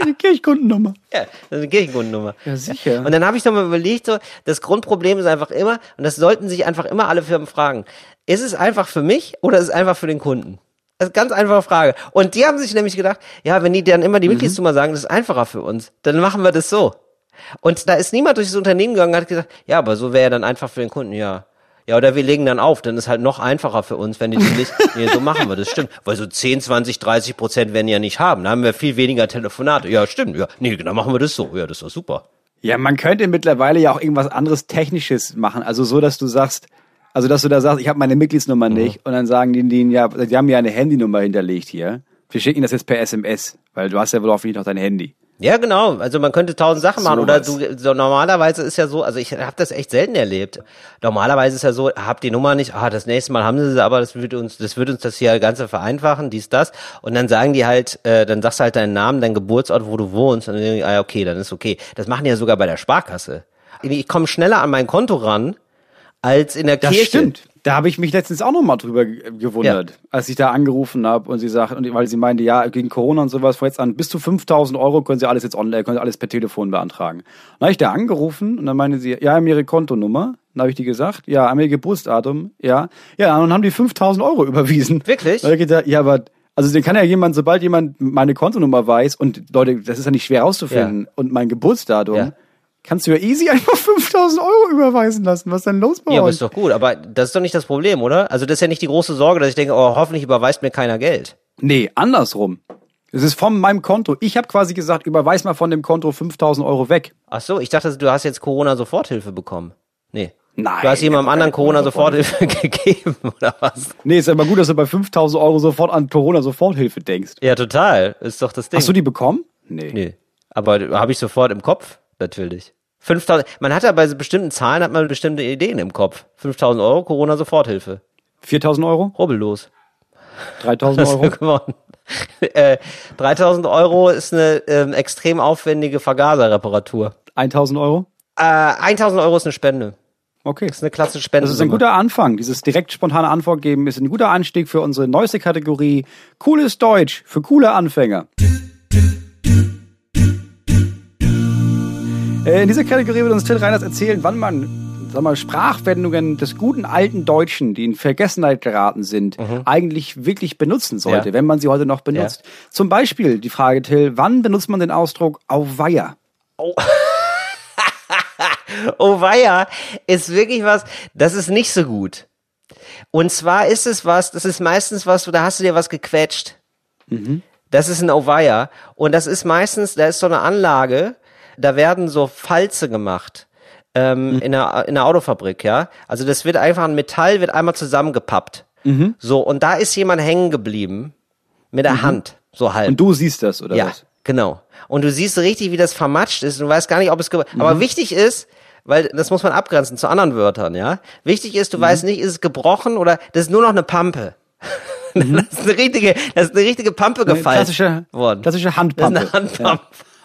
eine (laughs) Kirchkundennummer. (laughs) Ja, das ist eine Kirchenkundennummer. Ja, sicher. Und dann habe ich doch mal überlegt, so, das Grundproblem ist einfach immer, und das sollten sich einfach immer alle Firmen fragen, ist es einfach für mich oder ist es einfach für den Kunden? Das ist eine ganz einfache Frage. Und die haben sich nämlich gedacht, ja, wenn die dann immer die Mhm. Mitgliedsnummer sagen, das ist einfacher für uns, dann machen wir das so. Und da ist niemand durch das Unternehmen gegangen und hat gesagt, ja, aber so wäre ja dann einfach für den Kunden, ja. Ja, oder wir legen dann auf, dann ist halt noch einfacher für uns, wenn die die nicht, (laughs) nee, so machen wir, das stimmt. Weil so 10, 20, 30 Prozent werden ja nicht haben. Da haben wir viel weniger Telefonate. Ja, stimmt, ja. Nee, dann machen wir das so. Ja, das ist doch super. Ja, man könnte mittlerweile ja auch irgendwas anderes Technisches machen. Also so, dass du sagst, also dass du da sagst, ich habe meine Mitgliedsnummer Mhm. nicht und dann sagen die, die ja, die haben ja eine Handynummer hinterlegt hier. Wir schicken das jetzt per SMS, weil du hast ja wohl hoffentlich noch dein Handy. Ja, genau. Also man könnte tausend Sachen machen. Oder du so normalerweise ist ja so, also ich habe das echt selten erlebt. Normalerweise ist ja so, habt die Nummer nicht, ah, das nächste Mal haben sie sie, aber das wird uns, das wird uns das hier Ganze vereinfachen, dies, das. Und dann sagen die halt, äh, dann sagst du halt deinen Namen, deinen Geburtsort, wo du wohnst, und dann denken die, ah, okay, dann ist okay. Das machen die ja sogar bei der Sparkasse. Ich komme schneller an mein Konto ran, als in der Das Kirche. stimmt. Da habe ich mich letztens auch noch mal drüber ge- gewundert, als ich da angerufen habe und sie sagt, und weil sie meinte, ja, gegen Corona und sowas, von jetzt an bis zu 5000 Euro können sie alles jetzt online, können sie alles per Telefon beantragen. Dann habe ich da angerufen und dann meinte sie, ja, haben ihre Kontonummer. Dann habe ich die gesagt, ja, haben ihr Geburtsdatum, ja. Ja, und dann haben die 5000 Euro überwiesen. Wirklich? Dann ich gedacht, ja, aber, also den kann ja jemand, sobald jemand meine Kontonummer weiß und Leute, das ist ja nicht schwer rauszufinden und mein Geburtsdatum, Ja. Kannst du ja easy einfach (laughs) 5000 Euro überweisen lassen. Was ist denn los bei Ja, aber euch? ist doch gut. Aber das ist doch nicht das Problem, oder? Also das ist ja nicht die große Sorge, dass ich denke, oh, hoffentlich überweist mir keiner Geld. Nee, andersrum. Es ist von meinem Konto. Ich habe quasi gesagt, überweis mal von dem Konto 5000 Euro weg. Ach so, ich dachte, du hast jetzt Corona-Soforthilfe bekommen. Nee. Nein, Du hast jemandem anderen Corona-Soforthilfe (laughs) gegeben, oder was? Nee, ist aber gut, dass du bei 5000 Euro sofort an Corona-Soforthilfe denkst. Ja, total. Ist doch das Ding. Hast du die bekommen? Nee. Nee. Aber habe ich sofort im Kopf? Natürlich. 5000, man hat ja bei bestimmten Zahlen hat man bestimmte Ideen im Kopf. 5000 Euro, Corona-Soforthilfe. 4000 Euro? Rubbellos. 3000 Hast du Euro? gewonnen. äh, 3000 Euro ist eine ähm, extrem aufwendige Vergaserreparatur. 1000 Euro? Äh, 1000 Euro ist eine Spende. Okay. Das ist eine klassische Spende. Das ist ein guter Anfang. Dieses direkt spontane Antwort geben ist ein guter Anstieg für unsere neueste Kategorie. Cooles Deutsch für coole Anfänger. In dieser Kategorie wird uns Till Reiners erzählen, wann man sag mal, Sprachwendungen des guten alten Deutschen, die in Vergessenheit geraten sind, eigentlich wirklich benutzen sollte, Mhm. Ja. wenn man sie heute noch benutzt. Zum Beispiel die Frage, Till, wann benutzt man den Ausdruck Auweia? Oh weia, ist wirklich was, das ist nicht so gut. Und zwar ist es was, das ist meistens was, da hast du dir was gequetscht. Das ist ein Ovaya. Und das ist meistens, da ist so eine Anlage, da werden so Falze gemacht. Ähm, in, der, in der Autofabrik, ja. Also das wird einfach ein Metall, wird einmal zusammengepappt. So, und da ist jemand hängen geblieben. Mit der Hand. So halb. Und du siehst das, oder Ja, was? genau. Und du siehst richtig, wie das vermatscht ist. Du weißt gar nicht, ob es. Mhm. Aber wichtig ist, weil das muss man abgrenzen zu anderen Wörtern, ja. Wichtig ist, du Mhm. weißt nicht, ist es gebrochen oder das ist nur noch eine Pampe. (laughs) Das ist eine richtige, das ist eine richtige Pampe gefallen Mhm. Klassische, worden. klassische Das ist Handpampe. eine Handpampe. Ja.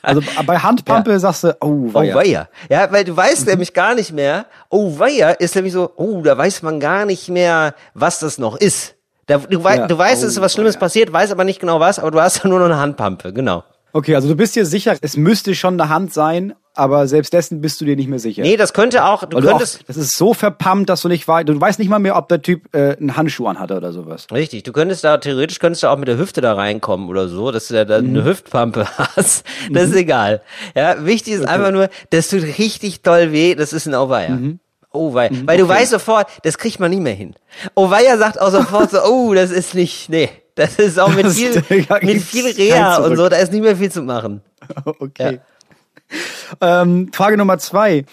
Also (laughs) bei Handpampe sagst du, oh, Oh weia. weia. Ja, weil du Mhm. weißt nämlich gar nicht mehr, oh weia ist nämlich so, oh, da weiß man gar nicht mehr, was das noch ist. Da, du, wei Ja. du weißt, es Oh ist was Schlimmes weia. passiert, weißt aber nicht genau was, aber du hast (laughs) nur noch eine Handpampe, genau. Okay, also du bist dir sicher, es müsste schon eine Hand sein, aber selbst dessen bist du dir nicht mehr sicher. Nee, das könnte auch, du Weil du auch, könntest, das ist so verpammt, dass du nicht weißt, du weißt nicht mal mehr, ob der Typ äh, einen Handschuh anhatte oder sowas. Richtig, du könntest da, theoretisch könntest du auch mit der Hüfte da reinkommen oder so, dass du da, da eine Hüftpampe (laughs) hast. Das ist egal. Ja, wichtig ist einfach nur, das tut richtig doll weh, das ist ein Auweia. Oh wei. Weil du weißt sofort, das kriegt man nie mehr hin. Auweia sagt auch sofort so, (laughs) oh, das ist nicht, nee. Das ist auch mit Das- viel, (laughs) mit viel Reha und so, da ist nicht mehr viel zu machen. (laughs) Okay. Ähm, Frage Nummer zwei.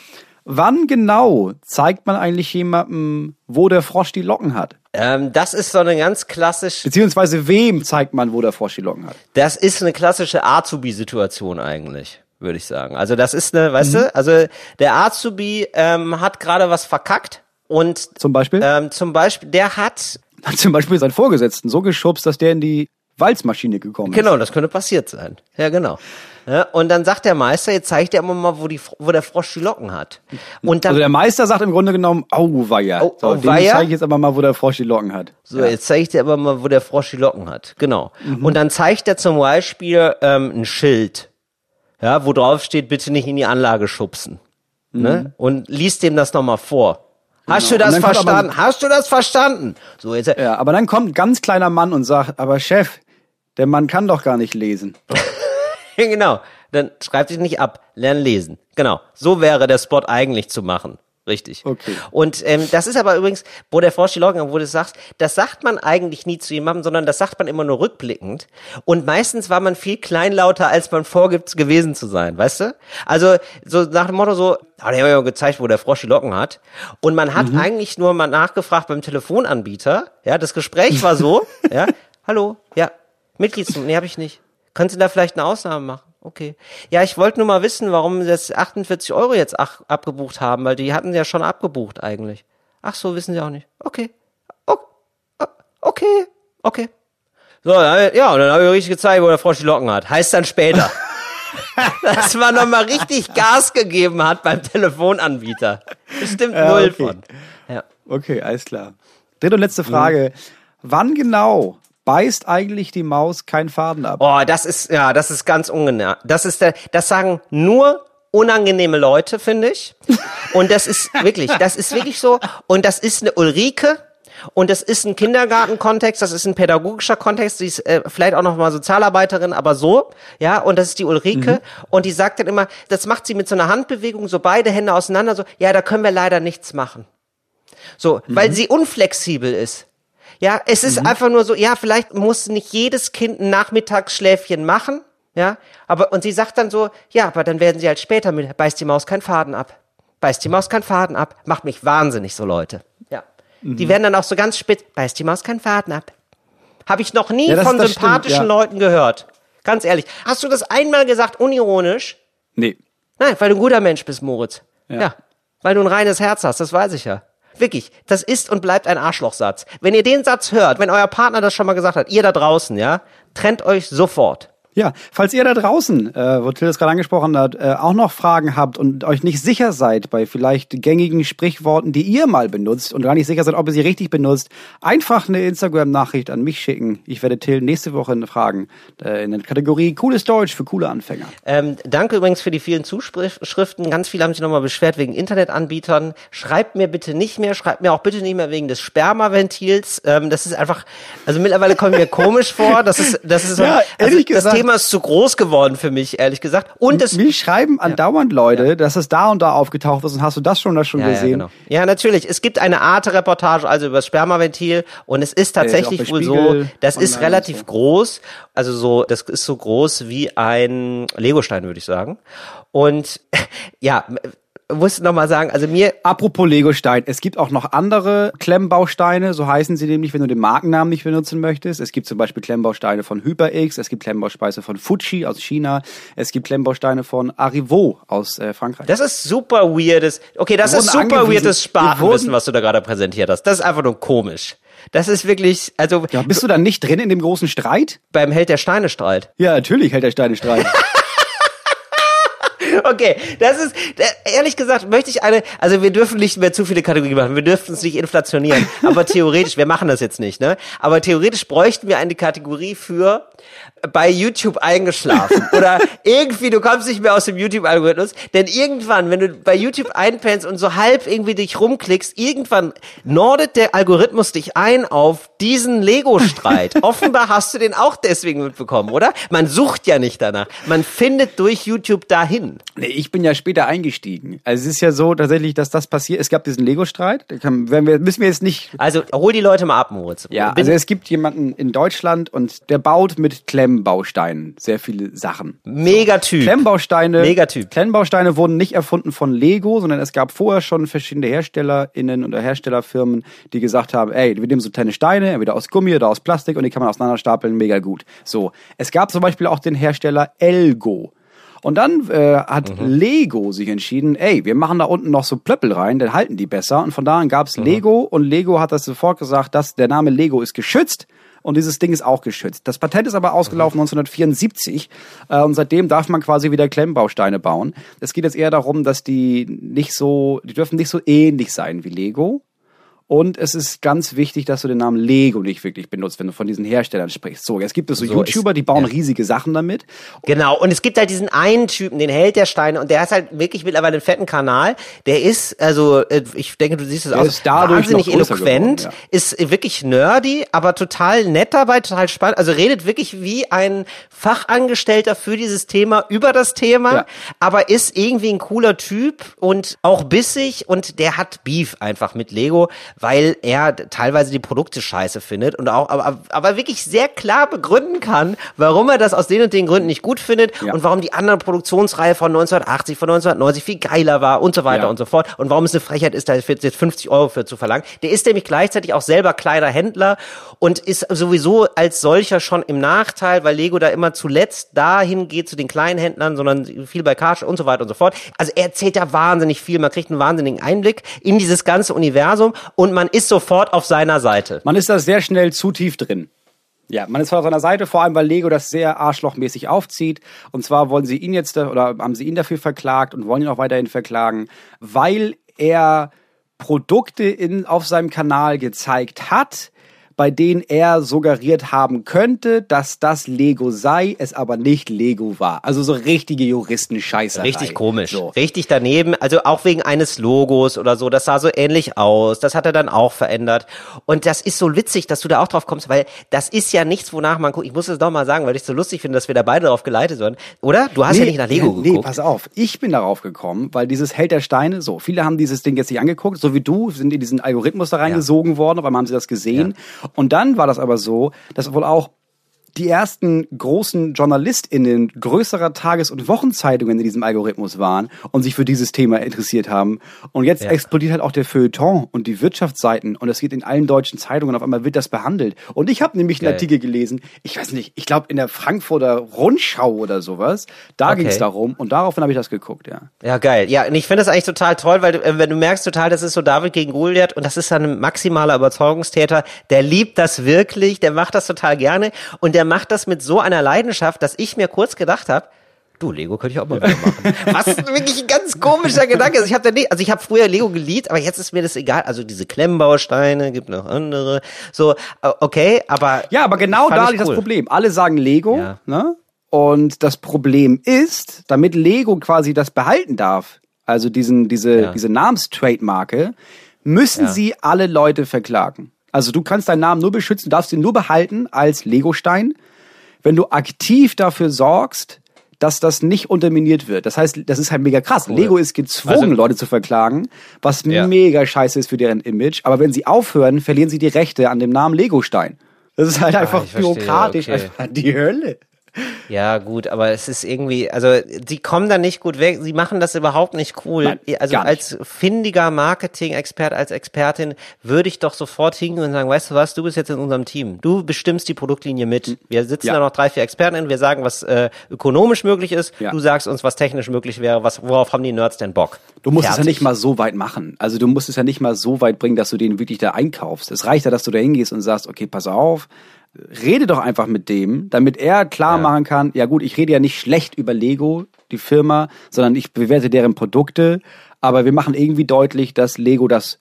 Wann genau zeigt man eigentlich jemandem, wo der Frosch die Locken hat? Ähm, das ist so eine ganz klassisch, Beziehungsweise wem zeigt man, wo der Frosch die Locken hat? das ist eine klassische Azubi-Situation eigentlich, würde ich sagen. Also das ist eine, weißt du, also der Azubi ähm, hat gerade was verkackt und Zum Beispiel? ähm, zum Beispiel, der hat, (laughs) Hat zum Beispiel seinen Vorgesetzten so geschubst, dass der in die Walzmaschine gekommen ist. genau, das könnte passiert sein. Ja, genau. Ja, und dann sagt der Meister, jetzt zeigt er immer mal, wo, die, wo der Frosch die Locken hat. Und dann, Also der Meister sagt im Grunde genommen, auweia. Au- so, dem auweia? zeige ich jetzt aber mal, wo der Frosch die Locken hat. so, jetzt zeigt er aber mal, wo der Frosch die Locken hat. Genau. Mhm. Und dann zeigt er zum Beispiel ähm, ein Schild, ja, wo drauf steht, bitte nicht in die Anlage schubsen. Ne? Und liest dem das nochmal vor. Hast. Genau. du das kommt aber- verstanden? Hast du das verstanden? So, jetzt, Ja, aber dann kommt ein ganz kleiner Mann und sagt, aber Chef, der Mann kann doch gar nicht lesen. (laughs) genau. Dann schreib dich nicht ab, lern lesen. Genau. So wäre der Spot eigentlich zu machen. Richtig. Okay. Und ähm, das ist aber übrigens, wo der Frosch die Locken, wo du das sagst, das sagt man eigentlich nie zu jemandem, sondern das sagt man immer nur rückblickend. Und meistens war man viel kleinlauter, als man vorgibt, gewesen zu sein, weißt du? Also so nach dem Motto so, ah, der hat ja gezeigt, wo der Frosch die Locken hat. Und man hat eigentlich nur mal nachgefragt beim Telefonanbieter. Ja, das Gespräch war so, (laughs) ja, hallo, ja, Mitgliedsnummer, nee, habe ich nicht. Können Sie da vielleicht eine Ausnahme machen? Okay. Ja, ich wollte nur mal wissen, warum Sie das 48 Euro jetzt ach, abgebucht haben, weil die hatten Sie ja schon abgebucht eigentlich. Ach so, wissen Sie auch nicht. Okay. Okay. Okay. So, ja, und dann habe ich richtig gezeigt, wo der Frosch die Locken hat. Heißt dann später. (laughs) Dass man nochmal richtig Gas gegeben hat beim Telefonanbieter. Bestimmt null okay. von. Ja. Okay, alles klar. Dritte und letzte Frage. Wann genau beißt eigentlich die Maus keinen Faden ab? Oh, das ist, ja, das ist ganz ungenau. Das ist der, das sagen nur unangenehme Leute, finde ich. Und das ist wirklich, das ist wirklich so. Und das ist eine Ulrike. Und das ist ein Kindergartenkontext, das ist ein pädagogischer Kontext, die ist äh, vielleicht auch noch mal Sozialarbeiterin, aber so, ja, und das ist die Ulrike und die sagt dann immer, das macht sie mit so einer Handbewegung, so beide Hände auseinander, so, ja, da können wir leider nichts machen. So, weil sie unflexibel ist. Ja, es ist einfach nur so, ja, vielleicht muss nicht jedes Kind ein Nachmittagsschläfchen machen, ja, aber, und sie sagt dann so, ja, aber dann werden sie halt später mit, beißt die Maus keinen Faden ab. Beißt die Maus keinen Faden ab. Macht mich wahnsinnig, so Leute. Ja. Die werden dann auch so ganz spitz, beißt die Maus keinen Faden ab. Habe ich noch nie Ja, das- von das stimmt, sympathischen ja. Leuten gehört. Ganz ehrlich. Hast du das einmal gesagt, unironisch? Nee. Nein, weil du ein guter Mensch bist, Moritz. Ja. Ja. Weil du ein reines Herz hast, das weiß ich ja. Wirklich, das ist und bleibt ein Arschlochsatz. Wenn ihr den Satz hört, wenn euer Partner das schon mal gesagt hat, ihr da draußen, ja, trennt euch sofort. Ja, falls ihr da draußen, äh, wo Till es gerade angesprochen hat, äh, auch noch Fragen habt und euch nicht sicher seid bei vielleicht gängigen Sprichworten, die ihr mal benutzt und gar nicht sicher seid, ob ihr sie richtig benutzt, einfach eine Instagram-Nachricht an mich schicken. Ich werde Till nächste Woche fragen äh, in der Kategorie Cooles Deutsch für coole Anfänger. Ähm, danke übrigens für die vielen Zuschriften. Ganz viele haben sich nochmal beschwert wegen Internetanbietern. Schreibt mir bitte nicht mehr, schreibt mir auch bitte nicht mehr wegen des Spermaventils. Ähm, das ist einfach, also mittlerweile kommt mir komisch vor. Das ist, das ist so, Ja, also ehrlich das gesagt. Thema ist zu groß geworden für mich, ehrlich gesagt. Und es Mir schreiben andauernd Leute, dass es da und da aufgetaucht ist und hast du das schon oder schon Ja, ja, gesehen? genau. ja, natürlich. Es gibt eine Arte-Reportage, also über das Spermaventil, und es ist ist tatsächlich bei wohl so, Spiegel das ist relativ so. groß, also so, das ist so groß wie ein Legostein, würde ich sagen. Und (laughs) ja, muss noch mal sagen, also mir Apropos Legostein, es gibt auch noch andere Klemmbausteine, so heißen sie nämlich, wenn du den Markennamen nicht benutzen möchtest. Es gibt zum Beispiel Klemmbausteine von HyperX, es gibt Klemmbausteine von Fuji aus China, es gibt Klemmbausteine von Arrivo aus äh, Frankreich. Das ist super weirdes. Okay, das ist super weirdes Spartenwissen, was du da gerade präsentiert hast. Das ist einfach nur komisch. Das ist wirklich, also ja, bist du dann nicht drin in dem großen Streit? beim Held der Steine strahlt. Ja, natürlich hält der Steine Streit. (laughs) (laughs) Okay, das ist, ehrlich gesagt, möchte ich eine, also wir dürfen nicht mehr zu viele Kategorien machen, wir dürfen es nicht inflationieren, aber theoretisch, wir machen das jetzt nicht, ne? Aber theoretisch bräuchten wir eine Kategorie für bei YouTube eingeschlafen oder (laughs) irgendwie, du kommst nicht mehr aus dem YouTube-Algorithmus, denn irgendwann, wenn du bei YouTube einpennst und so halb irgendwie dich rumklickst, irgendwann nordet der Algorithmus dich ein auf diesen Lego-Streit. (laughs) Offenbar hast du den auch deswegen mitbekommen, oder? Man sucht ja nicht danach, man findet durch YouTube dahin. nee, ich bin ja später eingestiegen. Also es ist ja so tatsächlich, dass das passiert. Es gab diesen Lego-Streit. Da kann- werden wir- Müssen wir jetzt nicht Also hol die Leute mal ab, Moritz. Ja, Bin also es gibt jemanden in Deutschland und der baut mit Klemmbausteinen sehr viele Sachen. Megatyp. Klemmbausteine, Megatyp. Klemmbausteine wurden nicht erfunden von Lego, sondern es gab vorher schon verschiedene HerstellerInnen oder Herstellerfirmen, die gesagt haben, ey, wir nehmen so kleine Steine, entweder aus Gummi oder aus Plastik und die kann man auseinanderstapeln, mega gut. So. Es gab zum Beispiel auch den Hersteller Elgo. Und dann äh, hat Lego sich entschieden, ey, wir machen da unten noch so Plöppel rein, dann halten die besser. Und von da an gab's Lego und Lego hat das sofort gesagt, dass der Name Lego ist geschützt und dieses Ding ist auch geschützt. Das Patent ist aber ausgelaufen 1974 äh, und seitdem darf man quasi wieder Klemmbausteine bauen. Es geht jetzt eher darum, dass die nicht so, die dürfen nicht so ähnlich sein wie Lego. Und es ist ganz wichtig, dass du den Namen Lego nicht wirklich benutzt, wenn du von diesen Herstellern sprichst. So, jetzt gibt es so, So YouTuber, die bauen ja. riesige Sachen damit. Genau, und es gibt halt diesen einen Typen, den Held der Steine, und der hat halt wirklich mittlerweile einen fetten Kanal. Der ist, also, äh, ich denke, du siehst es auch, ist wahnsinnig eloquent, geworden, ist wirklich nerdy, aber total nett dabei, total spannend. Also redet wirklich wie ein Fachangestellter für dieses Thema über das Thema, Ja. aber ist irgendwie ein cooler Typ und auch bissig und der hat Beef einfach mit Lego, weil er teilweise die Produkte scheiße findet und auch, aber, aber wirklich sehr klar begründen kann, warum er das aus den und den Gründen nicht gut findet Ja. und warum die andere Produktionsreihe von 1980, von 1990 viel geiler war und so weiter Ja. und so fort und warum es eine Frechheit ist, da jetzt 50 Euro für zu verlangen. Der ist nämlich gleichzeitig auch selber kleiner Händler und ist sowieso als solcher schon im Nachteil, weil Lego da immer zuletzt dahin geht zu den kleinen Händlern, sondern viel bei Karstadt und so weiter und so fort. Also er erzählt da wahnsinnig viel, man kriegt einen wahnsinnigen Einblick in dieses ganze Universum und man ist sofort auf seiner Seite. Man ist da sehr schnell zu tief drin. Ja, man ist voll auf seiner Seite, vor allem weil Lego das sehr arschlochmäßig aufzieht. Und zwar wollen sie ihn jetzt, oder haben sie ihn dafür verklagt und wollen ihn auch weiterhin verklagen, weil er Produkte in, auf seinem Kanal gezeigt hat, bei denen er suggeriert haben könnte, dass das Lego sei, es aber nicht Lego war. Also so richtige Juristenscheiße. Richtig komisch. So. Richtig daneben. Also auch wegen eines Logos oder so. Das sah so ähnlich aus. Das hat er dann auch verändert. Und das ist so witzig, dass du da auch drauf kommst, weil das ist ja nichts, wonach man guckt. Ich muss es doch mal sagen, weil ich so lustig finde, dass wir da beide drauf geleitet werden. Oder? Du hast ja nicht nach Lego ja, geguckt. Nee, pass auf. Ich bin darauf gekommen, weil dieses Held der Steine, so, viele haben dieses Ding jetzt nicht angeguckt, so wie du, sind in diesen Algorithmus da reingesogen worden, auf einmal haben sie das gesehen. Und dann war das aber so, dass wohl auch die ersten großen JournalistInnen größerer Tages- und Wochenzeitungen in diesem Algorithmus waren und sich für dieses Thema interessiert haben. Und jetzt Ja. explodiert halt auch der Feuilleton und die Wirtschaftsseiten und es geht in allen deutschen Zeitungen, auf einmal wird das behandelt. Und ich habe nämlich einen Geil. Artikel gelesen, ich weiß nicht, ich glaube in der Frankfurter Rundschau oder sowas, da Okay. ging es darum und daraufhin habe ich das geguckt, ja. Ja, geil. Ja, und ich finde das eigentlich total toll, weil äh, wenn du merkst total, das ist so David gegen Goliath und das ist dann ein maximaler Überzeugungstäter, der liebt das wirklich, der macht das total gerne und der macht das mit so einer Leidenschaft, dass ich mir kurz gedacht habe, du, Lego könnte ich auch mal wieder (laughs) machen. Was wirklich ein ganz komischer Gedanke ist. Ich habe also ich habe früher Lego geliebt, aber jetzt ist mir das egal. Also diese Klemmbausteine, gibt noch andere. So, äh, okay, aber Ja, aber genau da liegt das cool. Problem. Alle sagen Lego, Ja. ne? Und das Problem ist, damit Lego quasi das behalten darf, also diesen, diese, Ja. diese Namenstrademarke, müssen Ja. sie alle Leute verklagen. Also du kannst deinen Namen nur beschützen, darfst ihn nur behalten als Legostein, wenn du aktiv dafür sorgst, dass das nicht unterminiert wird. Das heißt, das ist halt mega krass. Lego ist gezwungen, Also- Leute zu verklagen, was Ja. mega scheiße ist für deren Image. Aber wenn sie aufhören, verlieren sie die Rechte an dem Namen Legostein. Das ist halt einfach Ah, ich verstehe, bürokratisch okay. einfach die Hölle. Ja, gut, aber es ist irgendwie, also sie kommen da nicht gut weg, sie machen das überhaupt nicht cool. Nein, also nicht. als findiger Marketing-Expert, als Expertin würde ich doch sofort hingehen und sagen, weißt du was, du bist jetzt in unserem Team. Du bestimmst die Produktlinie mit. Wir sitzen Ja. da noch drei, vier Experten, wir sagen, was äh, ökonomisch möglich ist, Ja. du sagst uns, was technisch möglich wäre, was, worauf haben die Nerds denn Bock? Du musst es ja Fertig. nicht mal so weit machen. Also du musst es ja nicht mal so weit bringen, dass du den wirklich da einkaufst. Es reicht ja, dass du da hingehst und sagst, okay, pass auf, rede doch einfach mit dem, damit er klar Ja. machen kann, ja gut, ich rede ja nicht schlecht über Lego, die Firma, sondern ich bewerte deren Produkte, aber wir machen irgendwie deutlich, dass Lego das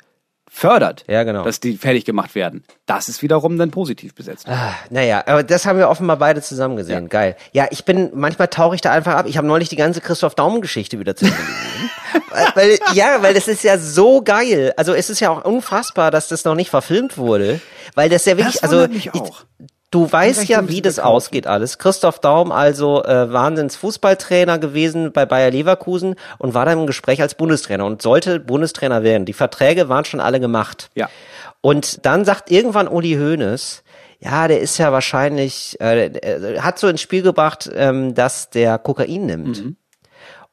fördert, Ja, genau. dass die fertig gemacht werden. Das ist wiederum dann positiv besetzt. Ah, Naja, aber das haben wir offenbar beide zusammen gesehen. Geil. Ja, ich bin, manchmal tauche ich da einfach ab. Ich habe neulich die ganze Christoph Daum-Geschichte wieder zu gesehen. (laughs) weil, ja, weil das ist ja so geil. Also es ist ja auch unfassbar, dass das noch nicht verfilmt wurde. Weil das ja wirklich, Das also ich, auch. Du weißt ja, wie das kaufen. ausgeht alles. Christoph Daum also äh, Wahnsinns Fußballtrainer gewesen bei Bayer Leverkusen und war dann im Gespräch als Bundestrainer und sollte Bundestrainer werden. Die Verträge waren schon alle gemacht. Ja. Und dann sagt irgendwann Uli Hoeneß, ja, der ist ja wahrscheinlich, äh, hat so ins Spiel gebracht, ähm, dass der Kokain nimmt. Mhm.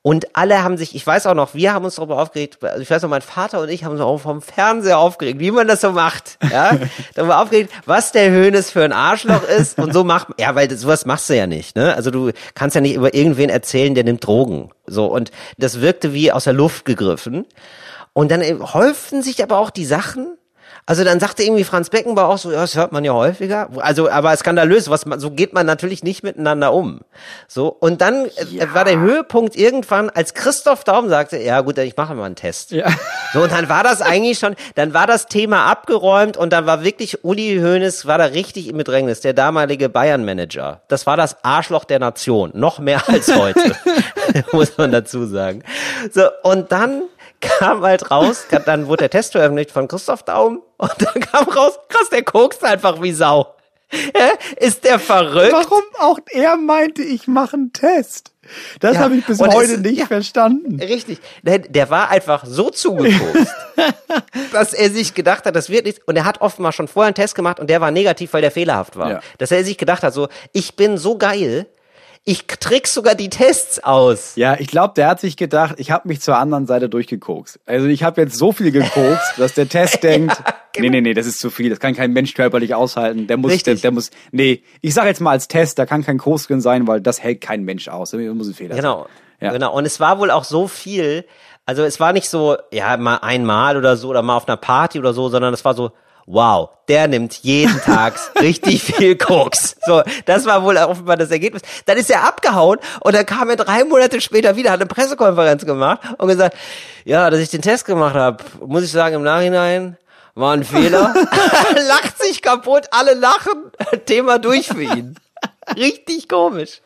Und alle haben sich, ich weiß auch noch, wir haben uns darüber aufgeregt, also ich weiß noch, mein Vater und ich haben uns auch vom Fernseher aufgeregt, wie man das so macht, ja, (laughs) darüber aufgeregt, was der Hönes für ein Arschloch ist und so macht, ja, weil sowas machst du ja nicht, ne, also du kannst ja nicht über irgendwen erzählen, der nimmt Drogen, so, und das wirkte wie aus der Luft gegriffen. Und dann eben häuften sich aber auch die Sachen, also dann sagte irgendwie Franz Beckenbauer auch so, ja, das hört man ja häufiger. Also, aber skandalös, was man, so geht man natürlich nicht miteinander um. So, und dann äh, war der Höhepunkt irgendwann, als Christoph Daum sagte, ja gut, ich mache mal einen Test. Ja. So, und dann war das eigentlich schon, dann war das Thema abgeräumt und dann war wirklich Uli Hoeneß, war da richtig im Bedrängnis, der damalige Bayern-Manager. Das war das Arschloch der Nation, noch mehr als heute, (laughs) (laughs) muss man dazu sagen. So, und dann kam halt raus, (laughs) dann wurde der Test veröffentlicht von Christoph Daum und dann kam raus, krass, der kokst einfach wie Sau. Ist der verrückt? Warum auch er meinte, ich mache einen Test? Das Ja, habe ich bis es heute ist- nicht ja. verstanden. Richtig. Der, der war einfach so zugekokst, (laughs) dass er sich gedacht hat, das wird nichts. Und er hat offenbar schon vorher einen Test gemacht und der war negativ, weil der fehlerhaft war. Ja. Dass er sich gedacht hat, so, ich bin so geil, ich trick sogar die Tests aus. Ja, ich glaube, der hat sich gedacht, ich habe mich zur anderen Seite durchgekokst. Also ich habe jetzt so viel gekokst, dass der Test (laughs) denkt, nee, nee, nee, das ist zu viel, das kann kein Mensch körperlich aushalten. Der muss, der, der muss, nee, ich sage jetzt mal als Test, da kann kein Koks drin sein, weil das hält kein Mensch aus. Da muss ein Fehler Genau. sein. Ja. Genau. Und es war wohl auch so viel, also es war nicht so, ja, mal einmal oder so oder mal auf einer Party oder so, sondern es war so, wow, der nimmt jeden Tag (laughs) richtig viel Koks. So, das war wohl offenbar das Ergebnis. Dann ist er abgehauen und dann kam er drei Monate später wieder, hat eine Pressekonferenz gemacht und gesagt, ja, dass ich den Test gemacht habe, muss ich sagen, im Nachhinein war ein Fehler. (laughs) (laughs) Lacht sich kaputt, alle lachen, Thema durch für ihn. Richtig komisch.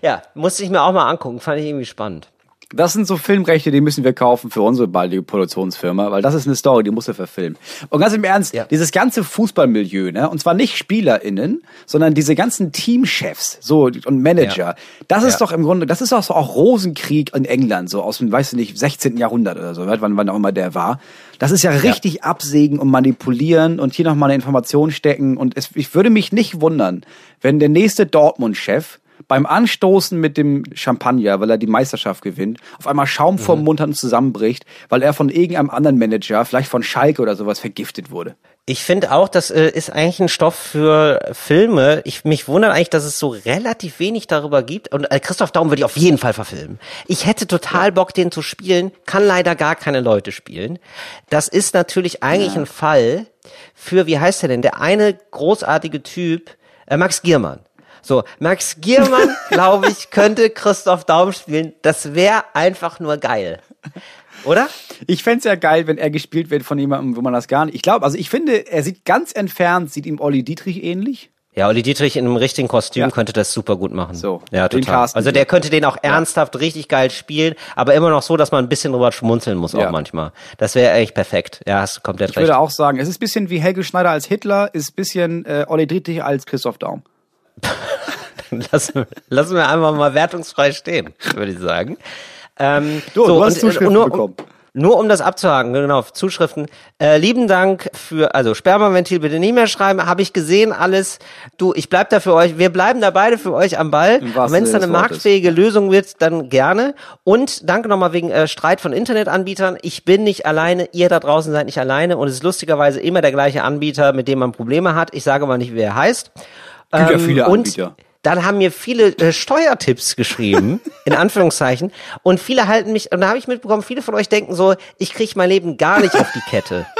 Ja, musste ich mir auch mal angucken, fand ich irgendwie spannend. Das sind so Filmrechte, die müssen wir kaufen für unsere baldige Produktionsfirma, weil das ist eine Story, die muss er verfilmen. Und ganz im Ernst, Ja. dieses ganze Fußballmilieu, ne, und zwar nicht SpielerInnen, sondern diese ganzen Teamchefs, so, und Manager, Ja. das ist Ja. doch im Grunde, das ist doch so auch Rosenkrieg in England, so aus dem, weißt du nicht, 16. Jahrhundert oder so, wann, wann auch immer der war. Das ist ja richtig absägen und manipulieren und hier nochmal eine Information stecken und es, ich würde mich nicht wundern, wenn der nächste Dortmund-Chef beim Anstoßen mit dem Champagner, weil er die Meisterschaft gewinnt, auf einmal Schaum vom Mhm. Mund hat und zusammenbricht, weil er von irgendeinem anderen Manager, vielleicht von Schalke oder sowas, vergiftet wurde. Ich finde auch, das äh, ist eigentlich ein Stoff für Filme. Ich mich wundert eigentlich, dass es so relativ wenig darüber gibt. Und äh, Christoph Daum würde ich auf jeden Fall verfilmen. Ich hätte total Bock, den zu spielen, kann leider gar keine Leute spielen. Das ist natürlich eigentlich ein Fall für, wie heißt der denn, der eine großartige Typ, äh, Max Giermann. So, Max Giermann, glaube ich, könnte Christoph Daum spielen. Das wäre einfach nur geil. Oder? Ich fänd's ja geil, wenn er gespielt wird von jemandem, wo man das gar nicht. Ich glaube, also ich finde, er sieht ganz entfernt, sieht ihm Olli Dietrich ähnlich. Ja, Olli Dietrich in einem richtigen Kostüm Ja. könnte das super gut machen. So, ja, total. Also der könnte den auch ernsthaft richtig geil spielen, aber immer noch so, dass man ein bisschen drüber schmunzeln muss Ja. auch manchmal. Das wäre echt perfekt. Ja, hast du komplett Ich recht. würde auch sagen, es ist ein bisschen wie Helge Schneider als Hitler, ist ein bisschen äh, Olli Dietrich als Christoph Daum. (laughs) lassen, wir- lassen wir einfach mal wertungsfrei stehen, würde ich sagen. Ähm, Du, du hast und, äh, Zuschriften nur, bekommen. Nur um das abzuhaken, genau, Zuschriften. Äh, lieben Dank für, also Spermaventil bitte nicht mehr schreiben, habe ich gesehen alles. Du, ich bleib da für euch, wir bleiben da beide für euch am Ball. Und wenn es dann eine marktfähige Lösung wird, dann gerne. Und danke nochmal wegen äh, Streit von Internetanbietern. Ich bin nicht alleine, ihr da draußen seid nicht alleine und es ist lustigerweise immer der gleiche Anbieter, mit dem man Probleme hat. Ich sage mal nicht, wie er heißt. Gibt ja Ähm, viele und Anbieter. dann haben mir viele äh, Steuertipps geschrieben, (laughs) in Anführungszeichen, und viele halten mich, und da habe ich mitbekommen, viele von euch denken so, ich kriege mein Leben gar nicht auf die Kette. (laughs)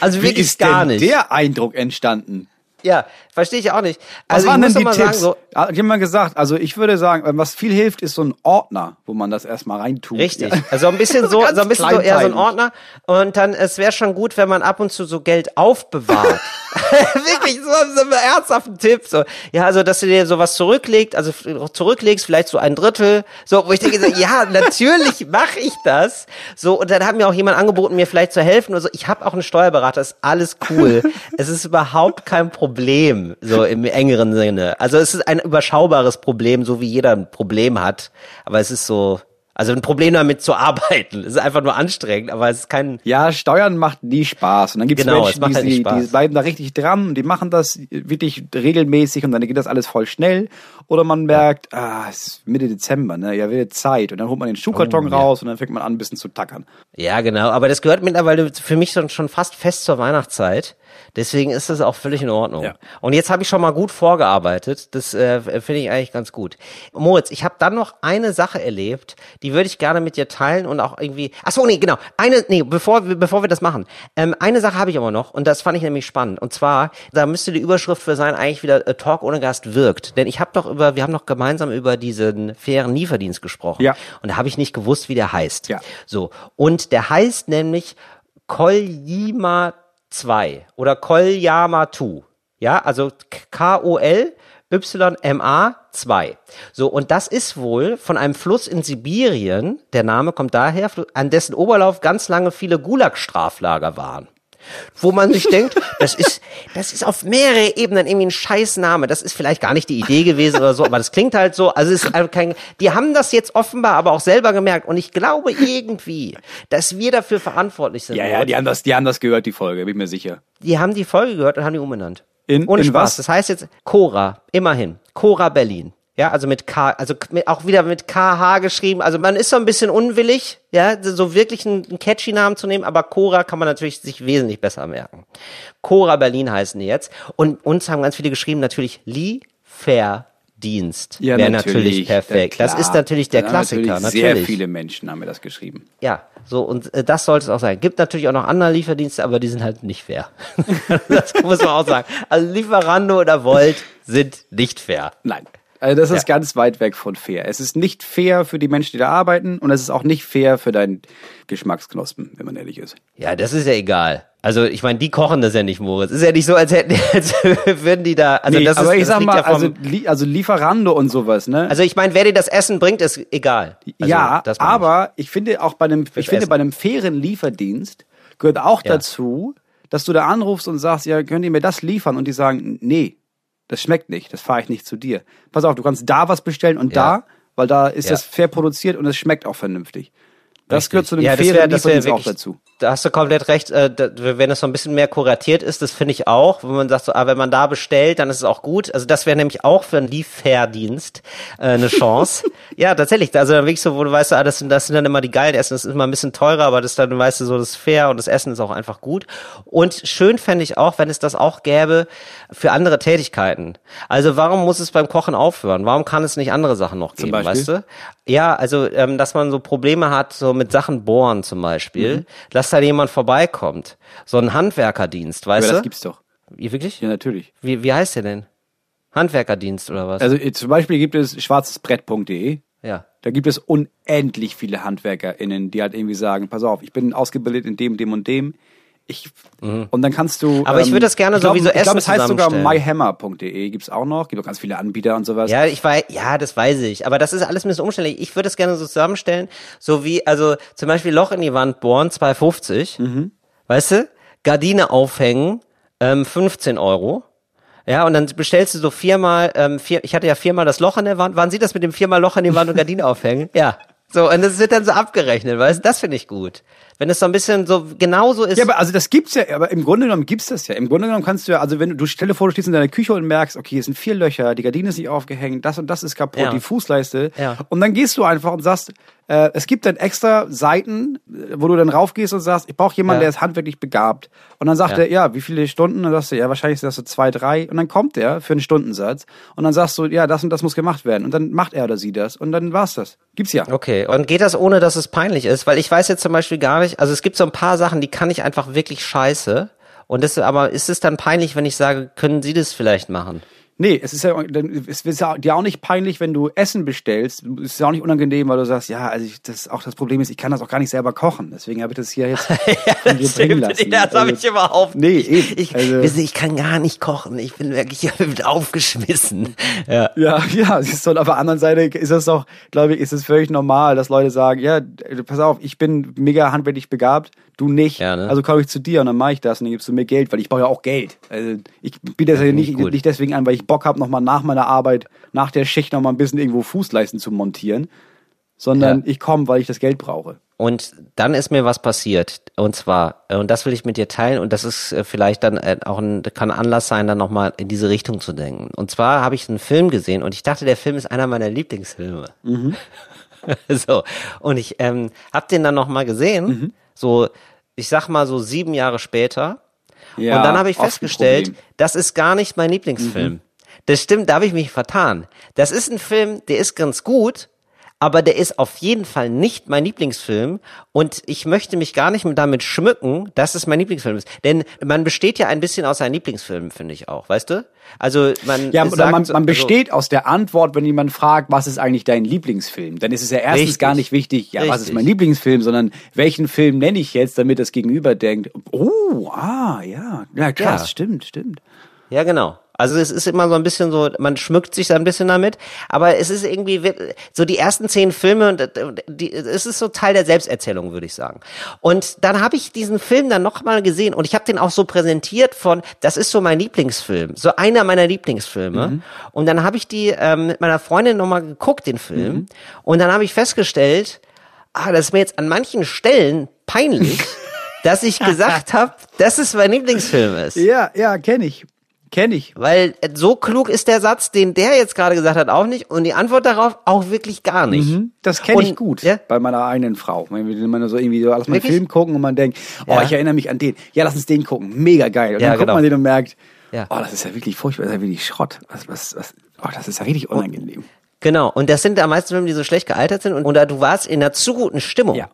Also Wie wirklich ist gar denn nicht. der Eindruck entstanden? Ja, verstehe ich auch nicht. Was Also ich waren muss denn die mal Tipps? sagen, so, Hat jemand gesagt, also ich würde sagen, was viel hilft, ist so ein Ordner, wo man das erstmal reintut. Richtig. Ja. Also ein bisschen (laughs) so, so ein bisschen so eher so ein. Ordner. Und dann, es wäre schon gut, wenn man ab und zu so Geld aufbewahrt. (laughs) (laughs) Wirklich so, einen ernsthaften Tipp. So, ja, also, dass du dir sowas zurücklegst, also zurücklegst, vielleicht so ein Drittel. So, wo ich denke, so, ja, natürlich mache ich das. So, und dann hat mir auch jemand angeboten, mir vielleicht zu helfen. Also, ich habe auch einen Steuerberater, ist alles cool. es ist überhaupt kein Problem, so im engeren Sinne. Also, es ist ein überschaubares Problem, so wie jeder ein Problem hat. Aber es ist so, also ein Problem damit zu (laughs) arbeiten. Es ist einfach nur anstrengend, aber es ist kein, Ja, Steuern macht nie Spaß. Und dann gibt es Genau, es Menschen, die, halt die, die bleiben da richtig dran und die machen das wirklich regelmäßig und dann geht das alles voll schnell. Oder man merkt, ah, es ist Mitte Dezember, ne? Ja, wird Zeit. Und dann holt man den Schuhkarton Oh, ja. raus und dann fängt man an, ein bisschen zu tackern. ja genau, aber das gehört mittlerweile für mich schon, fast fest zur Weihnachtszeit. Deswegen ist das auch völlig in Ordnung. Ja. Und jetzt habe ich schon mal gut vorgearbeitet. Das äh, finde ich eigentlich ganz gut. Moritz, ich habe dann noch eine Sache erlebt, die würde ich gerne mit dir teilen und auch irgendwie. Ach so, nee, genau. Eine, nee, bevor wir, bevor wir das machen. Ähm, eine Sache habe ich aber noch und das fand ich nämlich spannend. Und zwar, da müsste die Überschrift für sein eigentlich wieder äh, Talk ohne Gast wirkt. Denn ich habe doch über, wir haben doch gemeinsam über diesen fairen Lieferdienst gesprochen. Ja. Und da habe ich nicht gewusst, wie der heißt. Ja. So. Und der heißt nämlich Kolyma 2 oder Kolyama 2. Ja, also K-O-L YMA 2. So, und das ist wohl von einem Fluss in Sibirien, der Name kommt daher, an dessen Oberlauf ganz lange viele Gulag-Straflager waren. Wo man sich denkt, das ist, das ist auf mehrere Ebenen irgendwie ein Scheißname. Das ist vielleicht gar nicht die Idee gewesen oder so, aber das klingt halt so. Also es ist einfach kein, die haben das jetzt offenbar aber auch selber gemerkt. Und ich glaube irgendwie, dass wir dafür verantwortlich sind. Ja, ja, die haben das, die haben das gehört, die Folge, bin ich mir sicher. Die haben die Folge gehört und haben die umbenannt. In- Ohne in Spaß. was? Das heißt jetzt Cora, immerhin. Cora Berlin. Ja, also mit K, also mit, auch wieder mit KH geschrieben. Also man ist so ein bisschen unwillig, ja, so wirklich einen, einen catchy Namen zu nehmen, aber Cora kann man natürlich sich wesentlich besser merken. Cora Berlin heißen die jetzt. Und uns haben ganz viele geschrieben, natürlich Lieferdienst. Ja, wäre natürlich, perfekt. Ja, Das ist natürlich der Klassiker, Sehr natürlich. viele Menschen haben mir das geschrieben. Ja, so und äh, das sollte es auch sein. Gibt natürlich auch noch andere Lieferdienste, aber die sind halt nicht fair. (laughs) das muss man auch sagen. Also Lieferando oder Volt sind nicht fair. Nein. Also das ist Ja. ganz weit weg von fair. Es ist nicht fair für die Menschen, die da arbeiten und es ist auch nicht fair für deinen Geschmacksknospen, wenn man ehrlich ist. Ja, das ist ja egal. Also ich meine, die kochen das ja nicht, Moritz. Ist ja nicht so, als hätten, (laughs) als würden die da. Also Nee, das aber ist, ich das sag mal, ja also, li also Lieferando und sowas, ne? also ich meine, wer dir das Essen bringt, ist egal. Also, ja, das meine ich. aber ich finde auch bei einem, ich finde Essen. bei einem fairen Lieferdienst gehört auch Ja. dazu, dass du da anrufst und sagst, ja, könnt ihr mir das liefern? Und die sagen, nee, das schmeckt nicht, das fahre ich nicht zu dir. Pass auf, du kannst da was bestellen und Ja. da, weil da ist Ja. das fair produziert und es schmeckt auch vernünftig. Das Richtig. gehört zu einem Ja, das fairen wär- das wär auch dazu. Da hast du komplett recht, äh, wenn es so ein bisschen mehr kuratiert ist, das finde ich auch, wenn man sagt, so, ah, wenn man da bestellt, dann ist es auch gut. Also das wäre nämlich auch für einen Lieferdienst äh, eine Chance. (laughs) ja, tatsächlich. Also dann wirklich so, wo du weißt, ah, das sind, das sind dann immer die geilen Essen, das ist immer ein bisschen teurer, aber das dann, weißt du, so das ist fair und das Essen ist auch einfach gut. Und schön fände ich auch, wenn es das auch gäbe für andere Tätigkeiten. Also warum muss es beim Kochen aufhören? Warum kann es nicht andere Sachen noch geben, weißt du? Ja, also ähm, dass man so Probleme hat, so mit Sachen bohren zum Beispiel, Mhm. Dass da jemand vorbeikommt. So ein Handwerkerdienst, weißt Aber du? das gibt's doch. Wie, wirklich? Ja, natürlich. Wie, wie heißt der denn? Handwerkerdienst oder was? Also zum Beispiel gibt es schwarzesbrett.de. ja. Da gibt es unendlich viele HandwerkerInnen, die halt irgendwie sagen, pass auf, ich bin ausgebildet in dem, dem und dem. Ich, Und dann kannst du. Mhm. Aber ich würde das gerne glaub, so wie so Ich glaube, Essen es heißt sogar myhammer.de gibt's auch noch. Gibt auch ganz viele Anbieter und sowas. Ja, ich weiß, ja, das weiß ich. Aber das ist alles ein bisschen umständlich. Ich würde es gerne so zusammenstellen, so wie, also zum Beispiel Loch in die Wand bohren, 2,50. Mhm. Weißt du? Gardine aufhängen, ähm, 15 Euro. Ja, und dann bestellst du so viermal, ähm, vier, ich hatte ja viermal das Loch in der Wand. Waren Sie das mit dem viermal Loch in die Wand und Gardine aufhängen? Ja. So, und das wird dann so abgerechnet, weißt du? Das finde ich gut. Wenn es so ein bisschen so genauso ist. Ja, aber also das gibt's ja, aber im Grunde genommen gibt's das ja. Im Grunde genommen kannst du ja, also wenn du, du stelle vor, du stehst in deiner Küche und merkst, okay, hier sind vier Löcher, die Gardine ist nicht aufgehängt, das und das ist kaputt, Ja. die Fußleiste. Ja. Und dann gehst du einfach und sagst, äh, es gibt dann extra Seiten, äh, wo du dann raufgehst und sagst, ich brauche jemanden, Ja. der ist handwerklich begabt. Und dann sagt Ja. er, ja, wie viele Stunden? dann sagst du, ja, wahrscheinlich sind das so zwei, drei. Und dann kommt er für einen Stundensatz. Und dann sagst du, ja, das und das muss gemacht werden. Und dann macht er oder sie das. Und dann war's das. Gibt's ja. Okay, und geht das ohne, dass es peinlich ist? Weil ich weiß jetzt zum Beispiel gar nicht, also es gibt so ein paar Sachen, die kann ich einfach wirklich scheiße. Und das, aber ist es dann peinlich, wenn ich sage, können Sie das vielleicht machen? Nee, es ist ja, es ist ja dir auch nicht peinlich, wenn du Essen bestellst. Es ist ja auch nicht unangenehm, weil du sagst, ja, also ich, das auch das Problem ist, ich kann das auch gar nicht selber kochen. Deswegen habe ich das hier jetzt (laughs) von dir bringen lassen. das habe Also, ich überhaupt Nee, nicht. eben. Ich, Also- ich kann gar nicht kochen. Ich bin wirklich (laughs) aufgeschmissen. Ja. Ja, (laughs) ja, siehst du, und auf der anderen Seite ist das doch, glaube ich, ist es völlig normal, dass Leute sagen, ja, äh, pass auf, ich bin mega handwerklich begabt, du nicht. Ja, ne? Also komme ich zu dir und dann mache ich das und dann gibst du mir Geld, weil ich brauche ja auch Geld. Also ich biete das ja, ich nicht, gut. nicht deswegen an, weil ich Bock habe, nochmal nach meiner Arbeit, nach der Schicht nochmal ein bisschen irgendwo Fußleisten zu montieren, sondern Ja. ich komme, weil ich das Geld brauche. Und dann ist mir was passiert. Und zwar, äh, und das will ich mit dir teilen, und das ist äh, vielleicht dann äh, auch ein, kann Anlass sein, dann nochmal in diese Richtung zu denken. Und zwar habe ich einen Film gesehen und ich dachte, der Film ist einer meiner Lieblingsfilme. (laughs) so. Und ich ähm, habe den dann nochmal gesehen, so, ich sag mal so sieben Jahre später. Ja, und dann habe ich festgestellt, das ist gar nicht mein Lieblingsfilm. Das stimmt, da habe ich mich vertan. Das ist ein Film, der ist ganz gut, aber der ist auf jeden Fall nicht mein Lieblingsfilm und ich möchte mich gar nicht damit schmücken, dass es mein Lieblingsfilm ist. Denn man besteht ja ein bisschen aus seinen Lieblingsfilmen, finde ich auch, weißt du? Also man Ja, sagt man, man also- besteht aus der Antwort, wenn jemand fragt, was ist eigentlich dein Lieblingsfilm? Dann ist es ja erstens Richtig. gar nicht wichtig, ja, was ist Richtig. mein Lieblingsfilm, sondern welchen Film nenne ich jetzt, damit das Gegenüber denkt, oh, ah, ja, ja, krass, Ja. stimmt, stimmt. Ja, genau. Also es ist immer so ein bisschen so, man schmückt sich da ein bisschen damit, aber es ist irgendwie so die ersten zehn Filme und die, es ist so Teil der Selbsterzählung, würde ich sagen. Und dann habe ich diesen Film dann nochmal gesehen und ich habe den auch so präsentiert von, das ist so mein Lieblingsfilm, so einer meiner Lieblingsfilme. Und dann habe ich die ähm, mit meiner Freundin nochmal geguckt, den Film, und dann habe ich festgestellt, ah, das ist mir jetzt an manchen Stellen peinlich, (laughs) dass ich gesagt habe, dass es mein Lieblingsfilm ist. Ja, ja, kenne ich. Kenne ich. Weil äh, so klug ist der Satz, den der jetzt gerade gesagt hat, auch nicht. Und die Antwort darauf auch wirklich gar nicht. Mhm. Das kenne ich gut Ja? bei meiner eigenen Frau. Wenn wir so irgendwie so, lass mal einen? Film gucken und man denkt, oh, Ja. ich erinnere mich an den. Ja, lass uns den gucken. Mega geil. Und Ja, dann guckt genau. man den und merkt, Ja. Oh, das ist ja wirklich furchtbar, das ist ja wirklich Schrott. Was, was, was, oh, das ist ja richtig unangenehm. Genau. Und das sind am meisten Filme, die so schlecht gealtert sind. Und, und da du warst in einer zu guten Stimmung. Ja.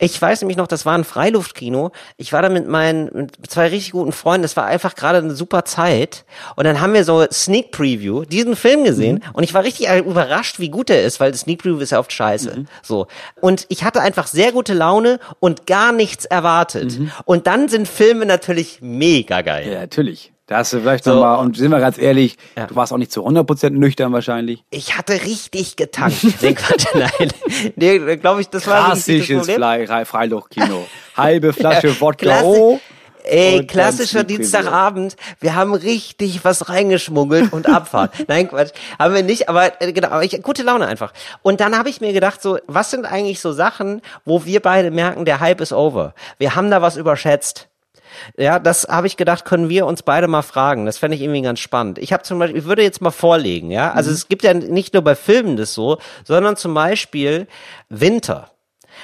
Ich weiß nämlich noch, das war ein Freiluftkino. Ich war da mit meinen mit zwei richtig guten Freunden. Das war einfach gerade eine super Zeit. Und dann haben wir so Sneak Preview diesen Film gesehen. Und ich war richtig überrascht, wie gut er ist, weil Sneak Preview ist ja oft scheiße. So. Und ich hatte einfach sehr gute Laune und gar nichts erwartet. Und dann sind Filme natürlich mega geil. Ja, natürlich. Da hast du vielleicht So. noch mal, und sind wir ganz ehrlich, Ja. du warst auch nicht zu 100% nüchtern wahrscheinlich. Ich hatte richtig getankt. (laughs) nee, Quatsch, nein. Nee, glaube ich, das war nicht das Klassisches Problem. Fly- Freiluftkino. Halbe Flasche (laughs) Wodka Klassi- O. Ey, und klassischer. Dienstagabend. Wir haben richtig was reingeschmuggelt und Abfahrt. (laughs) Nein, Quatsch. Haben wir nicht, aber äh, genau, aber ich, gute Laune einfach. Und dann habe ich mir gedacht, so, was sind eigentlich so Sachen, wo wir beide merken, der Hype ist over. Wir haben da was überschätzt. Ja, das habe ich gedacht, können wir uns beide mal fragen. Das fände ich irgendwie ganz spannend. Ich habe zum Beispiel, ich würde jetzt mal vorlegen, ja. Also es gibt ja nicht nur bei Filmen das so, sondern zum Beispiel Winter.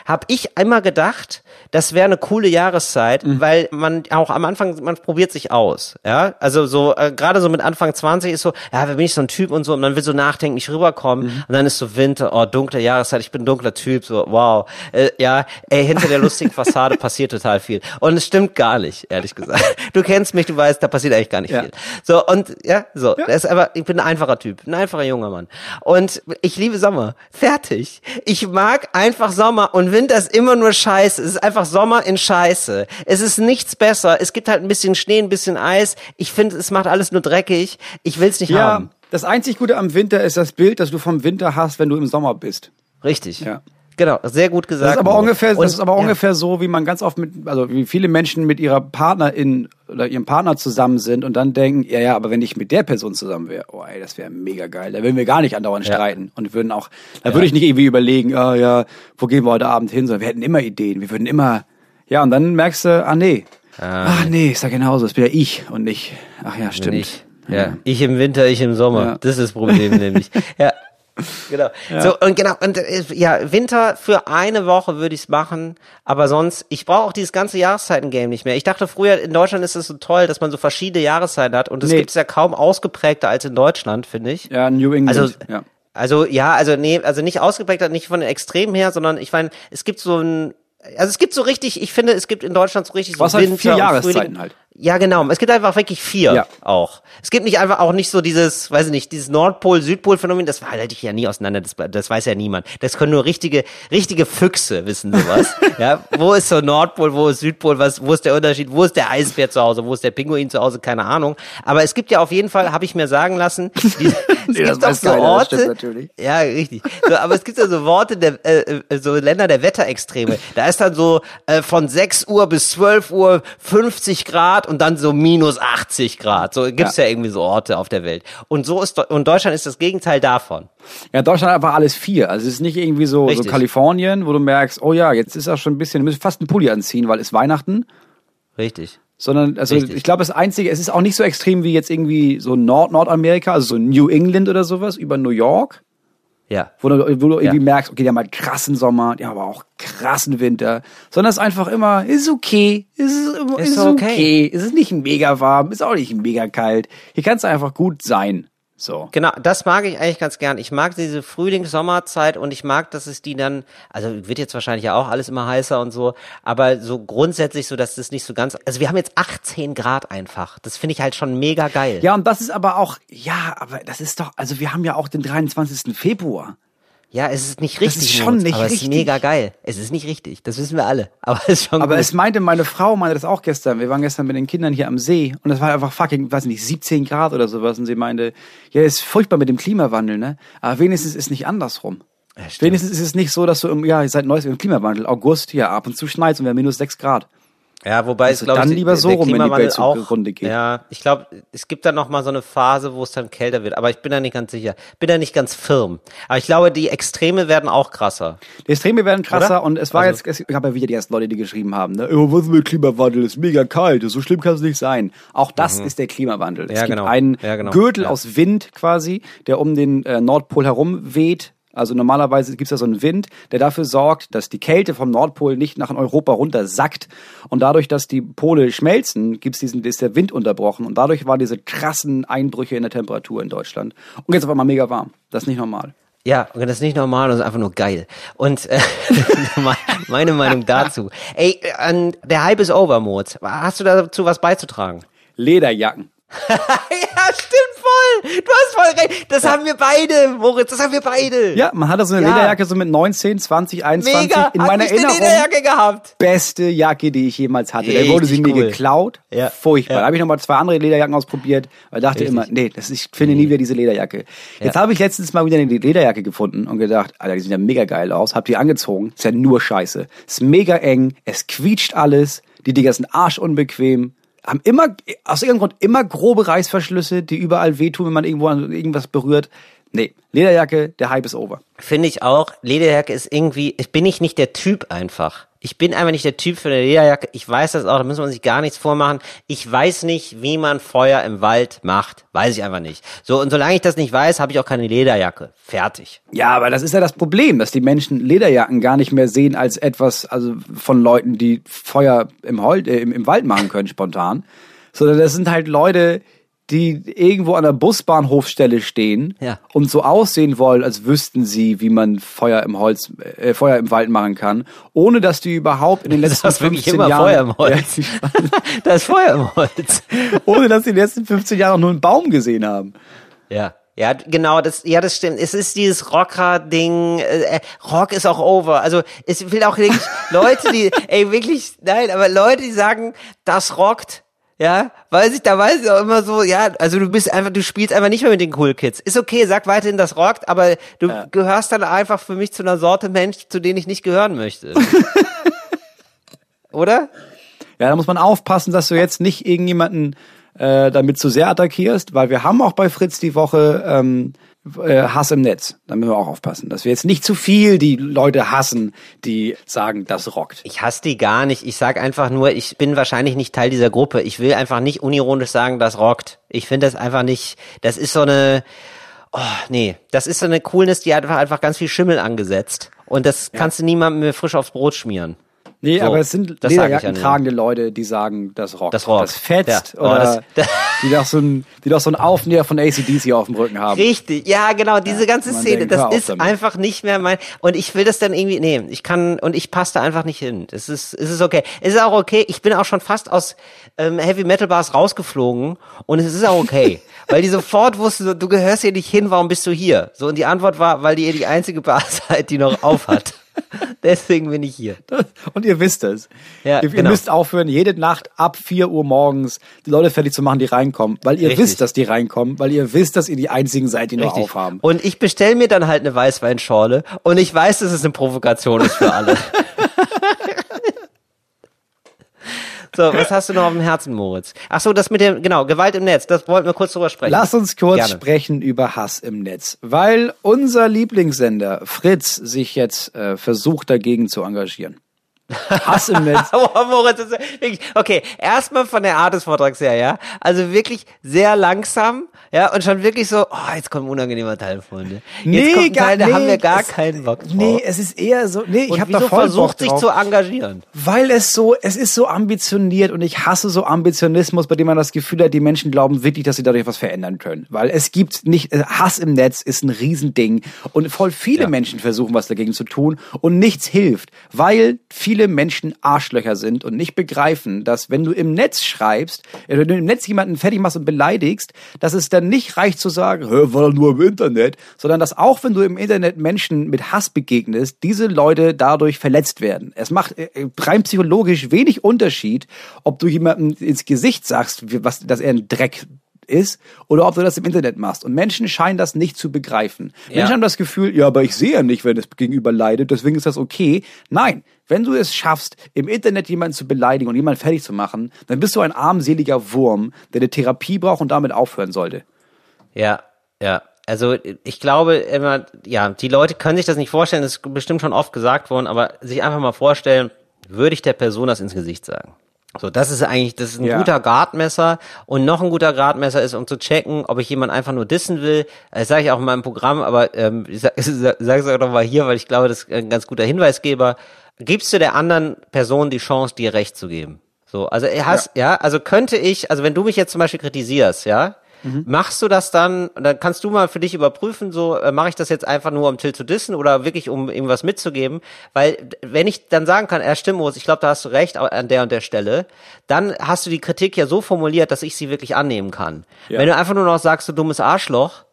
Hab ich einmal gedacht, das wäre eine coole Jahreszeit, weil man auch am Anfang, man probiert sich aus, ja, also so, äh, gerade so mit Anfang 20 ist so, ja, wer bin ich so ein Typ und so, und man will so nachdenklich rüberkommen, und dann ist so Winter, oh, dunkle Jahreszeit, ich bin ein dunkler Typ, so, wow, äh, ja, ey, hinter der lustigen (laughs) Fassade passiert total viel. Und es stimmt gar nicht, ehrlich gesagt. Du kennst mich, du weißt, da passiert eigentlich gar nicht Ja. viel. So, und, ja, so, das ist aber, ich bin ein einfacher Typ, ein einfacher junger Mann. Und ich liebe Sommer. Fertig. Ich mag einfach Sommer und Winter ist immer nur Scheiße. Es ist einfach Sommer in Scheiße. Es ist nichts besser. Es gibt halt ein bisschen Schnee, ein bisschen Eis. Ich finde, es macht alles nur dreckig. Ich will's nicht Ja, haben. das einzig Gute am Winter ist das Bild, das du vom Winter hast, wenn du im Sommer bist. Richtig. Ja. Genau, sehr gut gesagt. Das ist aber ungefähr, Und- das ist aber ja. ungefähr so, wie man ganz oft mit, also wie viele Menschen mit ihrer Partnerin oder ihrem Partner zusammen sind und dann denken, ja, ja, aber wenn ich mit der Person zusammen wäre, oh ey, das wäre mega geil. Da würden wir gar nicht andauernd Ja. streiten und würden auch, da würde ich nicht irgendwie überlegen, ah ja, wo gehen wir heute Abend hin, sondern wir hätten immer Ideen, wir würden immer, ja, und dann merkst du, ah nee, ach nee, ist ja genauso, das bin ja ich und nicht, ach ja, stimmt. Ich. Ja. Ich im Winter, ich im Sommer. Ja. Das ist das Problem (laughs) nämlich. Ja. (laughs) Genau. So, und genau, und äh, ja, Winter für eine Woche würde ich's machen, aber sonst, ich brauche auch dieses ganze Jahreszeiten-Game nicht mehr. Ich dachte früher, in Deutschland ist es so toll, dass man so verschiedene Jahreszeiten hat und das Nee. gibt's ja kaum ausgeprägter als in Deutschland, finde ich. Ja, New England, Also, ja. also ja, also nee, also nicht ausgeprägter, nicht von den Extremen her, sondern ich meine, es gibt so ein, also es gibt so richtig, ich finde, es gibt in Deutschland so richtig so Was halt Winter vier und Jahreszeiten halt. Ja, genau. Es gibt einfach wirklich vier Ja. auch. Es gibt nicht einfach auch nicht so dieses, weiß ich nicht, dieses Nordpol-Südpol-Phänomen, das halte ich ja nie auseinander, das, das weiß ja niemand. Das können nur richtige, richtige Füchse wissen sowas. (laughs) ja, wo ist so Nordpol, wo ist Südpol, was, wo ist der Unterschied, wo ist der Eisbär zu Hause, wo ist der Pinguin zu Hause, keine Ahnung. Aber es gibt ja auf jeden Fall, habe ich mir sagen lassen, die, (laughs) es (laughs) Nee, das gibt auch so keiner, Orte, ja, richtig. So, aber es gibt ja so Worte der, äh, äh, so Länder der Wetterextreme. Da ist dann so äh, von 6 Uhr bis 12 Uhr 50 Grad und dann so minus 80 Grad. So gibt's ja. irgendwie so Orte auf der Welt. Und so ist und Deutschland ist das Gegenteil davon. Ja, Deutschland hat einfach alles vier. Also es ist nicht irgendwie so, so Richtig. Kalifornien, wo du merkst, oh ja, jetzt ist er schon ein bisschen, du musst fast einen Pulli anziehen, weil es Weihnachten. Richtig. Sondern, also Richtig. ich glaube, das Einzige, es ist auch nicht so extrem wie jetzt irgendwie so Nord Nordamerika, also so New England oder sowas, über New York, Ja. wo du, wo du irgendwie Ja. merkst, okay, die haben halt krassen Sommer, die haben aber auch krassen Winter. Sondern es ist einfach immer, ist okay, ist, ist, Ist okay. okay. es ist nicht mega warm, ist auch nicht mega kalt. Hier kannst du einfach gut sein. So. Genau, das mag ich eigentlich ganz gern. Ich mag diese Frühlings-Sommerzeit und ich mag, dass es die dann, also wird jetzt wahrscheinlich ja auch alles immer heißer und so, aber so grundsätzlich so, dass das nicht so ganz, also wir haben jetzt 18 Grad einfach. Das finde ich halt schon mega geil. Ja, und das ist aber auch, ja, aber das ist doch, also wir haben ja auch den 23. Februar. Ja, es ist nicht richtig, ist schon Moritz, nicht aber es ist richtig. mega geil. Es ist nicht richtig, das wissen wir alle, (laughs) aber es ist schon Aber gut. es meinte meine Frau, meinte das auch gestern. Wir waren gestern mit den Kindern hier am See und es war einfach fucking, weiß nicht, 17 Grad oder sowas. Und sie meinte, ja, ist furchtbar mit dem Klimawandel, ne? Aber wenigstens ist es nicht andersrum. stimmt. wenigstens ist es nicht so, dass du im, ja, ihr seid neues im Klimawandel, August, ja, ab und zu schneit und wir haben minus 6 Grad. Ja, wobei Also es glaube dann ich lieber so rum, wenn die Welt auch zugrunde geht. Ja, ich glaube, es gibt dann noch mal so eine Phase, wo es dann kälter wird, aber ich bin da nicht ganz sicher. Bin da nicht ganz firm. Aber ich glaube, die Extreme werden auch krasser. Die Extreme werden krasser Oder? und es war Also- jetzt, es gab ja wieder die ersten Leute, die geschrieben haben, ne, oh, was mit Klimawandel, ist mega kalt, so schlimm kann es nicht sein. Auch das ist der Klimawandel. Es Ja, gibt genau. einen Ja, genau. Gürtel Ja. aus Wind quasi, der um den äh, Nordpol herum weht, Also normalerweise gibt es ja so einen Wind, der dafür sorgt, dass die Kälte vom Nordpol nicht nach Europa runter sackt. Und dadurch, dass die Pole schmelzen, gibt's diesen, ist der Wind unterbrochen. Und dadurch waren diese krassen Einbrüche in der Temperatur in Deutschland. Und jetzt auf einmal mega warm. Das ist nicht normal. Ja, und das ist nicht normal, das ist einfach nur geil. Und äh, (laughs) meine Meinung dazu. Ey, der Hype ist over, Moritz. Hast du dazu was beizutragen? Lederjacken. (laughs) ja, stimmt voll. Du hast voll recht. Das ja. haben wir beide, Moritz. Das haben wir beide. Ja, man hatte so eine ja. Lederjacke so mit 19, 20, 21 Mega. in meiner Hat Erinnerung. Eine Lederjacke gehabt. Beste Jacke, die ich jemals hatte. Richtig da wurde sie cool. mir geklaut. Ja. Furchtbar. Ja. Da habe ich nochmal zwei andere Lederjacken ausprobiert, weil dachte Richtig. immer, nee, das, ich finde nie wieder diese Lederjacke. Jetzt habe ich letztens mal wieder eine Lederjacke gefunden und gedacht, Alter, die sieht ja mega geil aus. Hab die angezogen. Ist ja nur Scheiße. Ist mega eng. Es quietscht alles. Die Dinger sind arschunbequem haben immer, aus irgendeinem Grund, immer grobe Reißverschlüsse, die überall wehtun, wenn man irgendwo an irgendwas berührt. Nee, Lederjacke, der Hype ist over. Finde ich auch. Lederjacke ist irgendwie, bin ich nicht der Typ einfach. Ich bin einfach nicht der Typ für eine Lederjacke. Ich weiß das auch, da muss man sich gar nichts vormachen. Ich weiß nicht, wie man Feuer im Wald macht. Weiß ich einfach nicht. So, und solange ich das nicht weiß, habe ich auch keine Lederjacke. Fertig. Ja, aber das ist ja das Problem, dass die Menschen Lederjacken gar nicht mehr sehen als etwas, also von Leuten, die Feuer im, Hol äh, im, im Wald machen können, spontan. Sondern das sind halt Leute, die irgendwo an der Busbahnhofstelle stehen Ja. und so aussehen wollen, als wüssten sie, wie man Feuer im Holz, äh, Feuer im Wald machen kann, ohne dass die überhaupt in den letzten wirklich 15 immer Jahren, Feuer im Holz. Ja, (laughs) da ist Feuer im Holz. (laughs) ohne dass die in den letzten 15 Jahren auch nur einen Baum gesehen haben. Ja. Ja, genau, das, ja, das stimmt. Es ist dieses Rocker-Ding, äh, Rock ist auch over. Also, es will auch wirklich (laughs) Leute, die, ey, wirklich, nein, aber Leute, die sagen, das rockt, ja, weiß ich, da weiß ich auch immer so, ja, also du bist einfach, du spielst einfach nicht mehr mit den Cool Kids. Ist okay, sag weiterhin, das rockt, aber du Ja. gehörst dann einfach für mich zu einer Sorte Mensch, zu denen ich nicht gehören möchte. (laughs) Oder? Ja, da muss man aufpassen, dass du jetzt nicht irgendjemanden äh, damit zu sehr attackierst, weil wir haben auch bei Fritz die Woche ähm, äh, Hass im Netz. Da müssen wir auch aufpassen, dass wir jetzt nicht zu viel die Leute hassen, die sagen, das rockt. Ich hasse die gar nicht. Ich sag einfach nur, ich bin wahrscheinlich nicht Teil dieser Gruppe. Ich will einfach nicht unironisch sagen, das rockt. Ich finde das einfach nicht, das ist so eine, oh, nee, das ist so eine Coolness, die hat einfach, einfach ganz viel Schimmel angesetzt. Und das kannst du niemandem mehr frisch aufs Brot schmieren. Nee, So, aber es sind das Lederjacken ja tragende Leute, die sagen, das rockt. Das rockt. Das fetzt Ja. Oh, oder das- das- (laughs) die doch so ein, die doch so ein Aufnäher von ACDC auf dem Rücken haben. Richtig, ja, genau, diese ganze man Szene, denkt, das ist damit. einfach nicht mehr mein, und ich will das dann irgendwie, nee, ich kann, und ich passe da einfach nicht hin. Es ist, es ist okay. Es ist auch okay, ich bin auch schon fast aus ähm, Heavy Metal Bars rausgeflogen und es ist auch okay. (laughs) weil die sofort wussten, so, du gehörst hier nicht hin, warum bist du hier? So, und die Antwort war, weil die ihr die einzige Bar (laughs) seid, die noch auf hat. (laughs) Deswegen bin ich hier. Und ihr wisst es. Ja, ihr, ihr genau. müsst aufhören, jede Nacht ab 4 Uhr morgens die Leute fertig zu machen, die reinkommen. Weil ihr Richtig. wisst, dass die reinkommen, weil ihr wisst, dass ihr die einzigen seid, die noch Richtig. aufhaben. Und ich bestell mir dann halt eine Weißweinschorle und ich weiß, dass es eine Provokation ist für alle. (laughs) so, was hast du noch auf dem Herzen, Moritz? Ach so, das mit dem, genau, Gewalt im Netz, das wollten wir kurz drüber sprechen. Lass uns kurz Gerne. sprechen über Hass im Netz, weil unser Lieblingssender Fritz sich jetzt äh, versucht dagegen zu engagieren. Hass im Netz. (laughs) Moritz, das ist wirklich, okay, erstmal von der Art des Vortrags her, ja. Also wirklich sehr langsam, ja, und schon wirklich so, oh, jetzt kommt ein unangenehmer Teil, Freunde. Jetzt kommt ein Teil, da haben wir gar es- keinen Bock drauf. Nee, es ist eher so, nee, ich habe da voll versucht sich zu engagieren? Weil es so, es ist so ambitioniert und ich hasse so Ambitionismus, bei dem man das Gefühl hat, die Menschen glauben wirklich, dass sie dadurch was verändern können. Weil es gibt nicht, äh, Hass im Netz ist ein Riesending und voll viele Ja. Menschen versuchen was dagegen zu tun und nichts hilft, weil viele Menschen Arschlöcher sind und nicht begreifen, dass wenn du im Netz schreibst, äh, wenn du im Netz jemanden fertig machst und beleidigst, dass es dann nicht reicht zu sagen, Hör, war nur im Internet, sondern dass auch wenn du im Internet Menschen mit Hass begegnest, diese Leute dadurch verletzt werden. Es macht äh, rein psychologisch wenig Unterschied, ob du jemandem ins Gesicht sagst, was, dass er ein Dreck ist oder ob du das im Internet machst. Und Menschen scheinen das nicht zu begreifen. Ja. Menschen haben das Gefühl, ja, aber ich sehe ja nicht, wenn das Gegenüber leidet, deswegen ist das okay. Nein, wenn du es schaffst, im Internet jemanden zu beleidigen und jemanden fertig zu machen, dann bist du ein armseliger Wurm, der eine Therapie braucht und damit aufhören sollte. Ja, ja. Also ich glaube immer, ja, die Leute können sich das nicht vorstellen, das ist bestimmt schon oft gesagt worden, aber sich einfach mal vorstellen, würde ich der Person das ins Gesicht sagen? So, das ist eigentlich, das ist ein Ja. guter Gradmesser und noch ein guter Gradmesser ist, um zu checken, ob ich jemand einfach nur dissen will. Das sage ich auch in meinem Programm, aber ähm, ich sage es (laughs) auch noch mal hier, weil ich glaube, das ist ein ganz guter Hinweisgeber. Gibst du der anderen Person die Chance, dir Recht zu geben? So, also er hast, ja. also könnte ich, also wenn du mich jetzt zum Beispiel kritisierst, ja, Machst du das dann, dann kannst du mal für dich überprüfen, so äh, mache ich das jetzt einfach nur, um Till zu dissen oder wirklich, um ihm was mitzugeben? Weil wenn ich dann sagen kann, er stimmt, Moritz, ich glaube, da hast du recht an der und der Stelle, dann hast du die Kritik ja so formuliert, dass ich sie wirklich annehmen kann. Ja. Wenn du einfach nur noch sagst, du dummes Arschloch,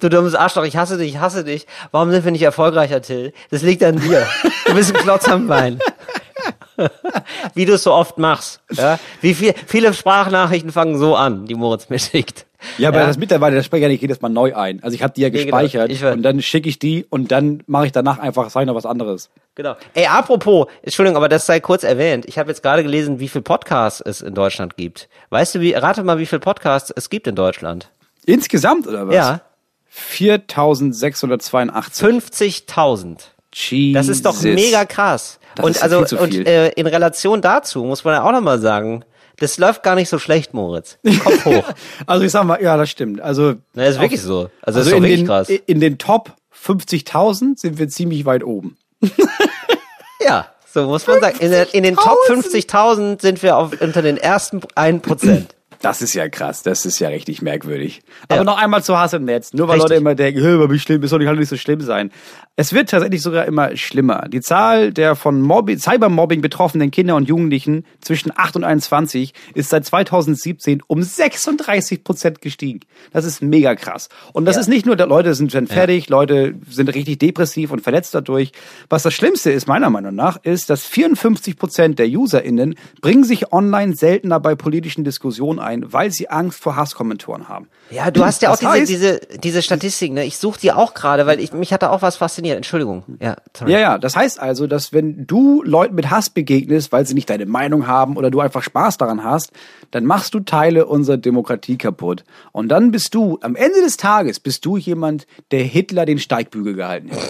du dummes Arschloch, ich hasse dich, ich hasse dich, warum sind wir nicht erfolgreicher, Till? Das liegt an dir. Du bist ein Klotz am Bein. (laughs) Wie du es so oft machst. Ja? Wie viel, viele Sprachnachrichten fangen so an, die Moritz mir schickt. Ja, aber das mittlerweile, das spreche ich ja nicht jedes Mal neu ein. Also ich habe die ja Nee, genau. gespeichert Ich weiß. und dann schicke ich die und dann mache ich danach einfach, sag ich noch was anderes. Genau. Ey, apropos, Entschuldigung, aber das sei kurz erwähnt. Ich habe jetzt gerade gelesen, wie viel Podcasts es in Deutschland gibt. Weißt du, wie, rate mal, wie viel Podcasts es gibt in Deutschland? Insgesamt oder was? Ja. 4682. 50.000. Jesus. Das ist doch mega krass. Das und also und äh, in Relation dazu muss man ja auch noch mal sagen, das läuft gar nicht so schlecht, Moritz. Kopf (laughs) hoch. Also ich sag mal, ja, das stimmt. Also, Na, ist wirklich so. Also, das also ist doch in, wirklich den, krass. in den Top 50.000 sind wir ziemlich weit oben. (laughs) Ja, so muss man sagen. In, in den Top 50.000 sind wir auf, unter den ersten 1%. Das ist ja krass, das ist ja richtig merkwürdig. Ja. Aber noch einmal zu Hass im Netz. Nur weil Richtig. Leute immer denken, hör, wie schlimm, es soll nicht, so schlimm sein. Es wird tatsächlich sogar immer schlimmer. Die Zahl der von Mobbing, Cybermobbing betroffenen Kinder und Jugendlichen zwischen 8 und 21 ist seit 2017 um 36 Prozent gestiegen. Das ist mega krass. Und das Ja. ist nicht nur, Leute sind schon fertig, Leute sind richtig depressiv und verletzt dadurch. Was das Schlimmste ist, meiner Meinung nach, ist, dass 54 Prozent der UserInnen bringen sich online seltener bei politischen Diskussionen ein, weil sie Angst vor Hasskommentaren haben. Ja, du hast ja auch Das diese, heißt- diese, diese Statistik, ne? Ich suche die auch gerade, weil ich, mich hat da auch was fasziniert. Entschuldigung. Ja, sorry. Ja, ja, das heißt also, dass wenn du Leuten mit Hass begegnest, weil sie nicht deine Meinung haben oder du einfach Spaß daran hast, dann machst du Teile unserer Demokratie kaputt. Und dann bist du, am Ende des Tages, bist du jemand, der Hitler den Steigbügel gehalten hat.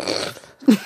(laughs)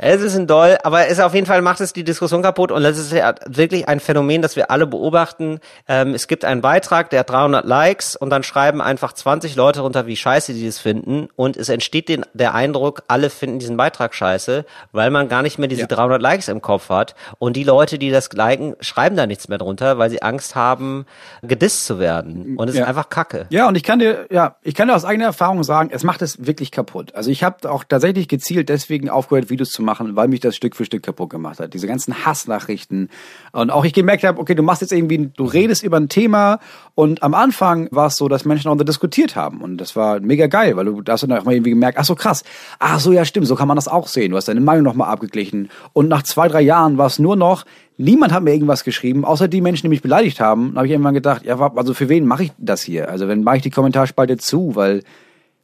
Es ist ein Doll, aber es auf jeden Fall macht es die Diskussion kaputt und das ist ja wirklich ein Phänomen, das wir alle beobachten. Ähm, es gibt einen Beitrag, der hat 300 Likes und dann schreiben einfach 20 Leute runter, wie scheiße die das finden und es entsteht den, der Eindruck, alle finden diesen Beitrag scheiße, weil man gar nicht mehr diese Ja. 300 Likes im Kopf hat und die Leute, die das liken, schreiben da nichts mehr drunter, weil sie Angst haben, gedisst zu werden und es Ja. ist einfach Kacke. Ja, und ich kann dir, ja, ich kann dir aus eigener Erfahrung sagen, es macht es wirklich kaputt. Also ich habe auch tatsächlich gezielt deswegen aufgehört, Videos zu machen, weil mich das Stück für Stück kaputt gemacht hat. Diese ganzen Hassnachrichten. Und auch ich gemerkt habe, okay, du machst jetzt irgendwie, du redest über ein Thema und am Anfang war es so, dass Menschen auch diskutiert haben. Und das war mega geil, weil du hast dann auch mal irgendwie gemerkt, ach so krass, ach so, ja stimmt, so kann man das auch sehen. Du hast deine Meinung nochmal abgeglichen. Und nach zwei, drei Jahren war es nur noch, Niemand hat mir irgendwas geschrieben, außer die Menschen, die mich beleidigt haben. Da habe ich irgendwann gedacht, ja, also für wen mache ich das hier? Also wenn mache ich die Kommentarspalte zu, weil